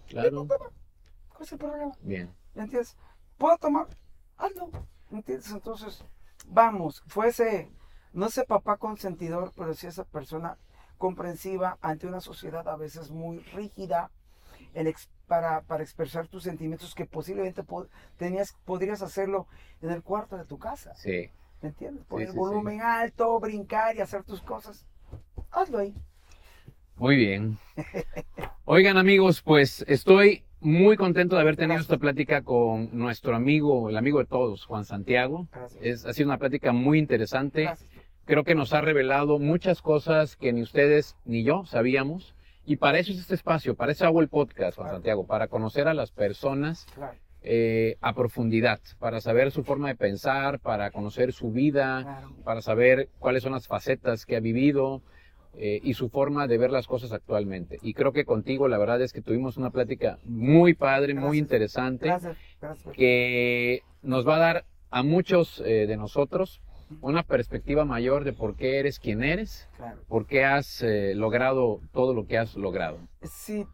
Speaker 1: Claro.
Speaker 2: ¿Cuál es el problema?
Speaker 1: Bien.
Speaker 2: ¿Me entiendes? ¿Puedo tomar? Hazlo. ¿Me entiendes? Entonces, vamos, fue ese, no ese papá consentidor, pero sí esa persona comprensiva ante una sociedad a veces muy rígida el ex- para, para expresar tus sentimientos que posiblemente po- tenías, podrías hacerlo en el cuarto de tu casa.
Speaker 1: Sí.
Speaker 2: ¿Me entiendes? Poner
Speaker 1: sí,
Speaker 2: el volumen alto, brincar y hacer tus cosas. Hazlo ahí.
Speaker 1: Muy bien. Oigan amigos, pues estoy muy contento de haber tenido
Speaker 2: Gracias.
Speaker 1: esta plática con nuestro amigo, el amigo de todos, Juan Santiago. Es, ha sido una plática muy interesante.
Speaker 2: Gracias.
Speaker 1: Creo que nos ha revelado muchas cosas que ni ustedes ni yo sabíamos. Y para eso es este espacio, para eso hago el podcast, Juan
Speaker 2: Claro.
Speaker 1: Santiago, para conocer a las personas
Speaker 2: Claro,
Speaker 1: eh, a profundidad, para saber su forma de pensar, para conocer su vida,
Speaker 2: claro.
Speaker 1: para saber cuáles son las facetas que ha vivido eh, y su forma de ver las cosas actualmente. Y creo que contigo la verdad es que tuvimos una plática muy padre, muy
Speaker 2: Gracias.
Speaker 1: interesante,
Speaker 2: Gracias. Gracias.
Speaker 1: que nos va a dar a muchos eh, de nosotros una perspectiva mayor de por qué eres quien eres,
Speaker 2: Claro.
Speaker 1: por qué has eh, logrado todo lo que has logrado.
Speaker 2: Sí,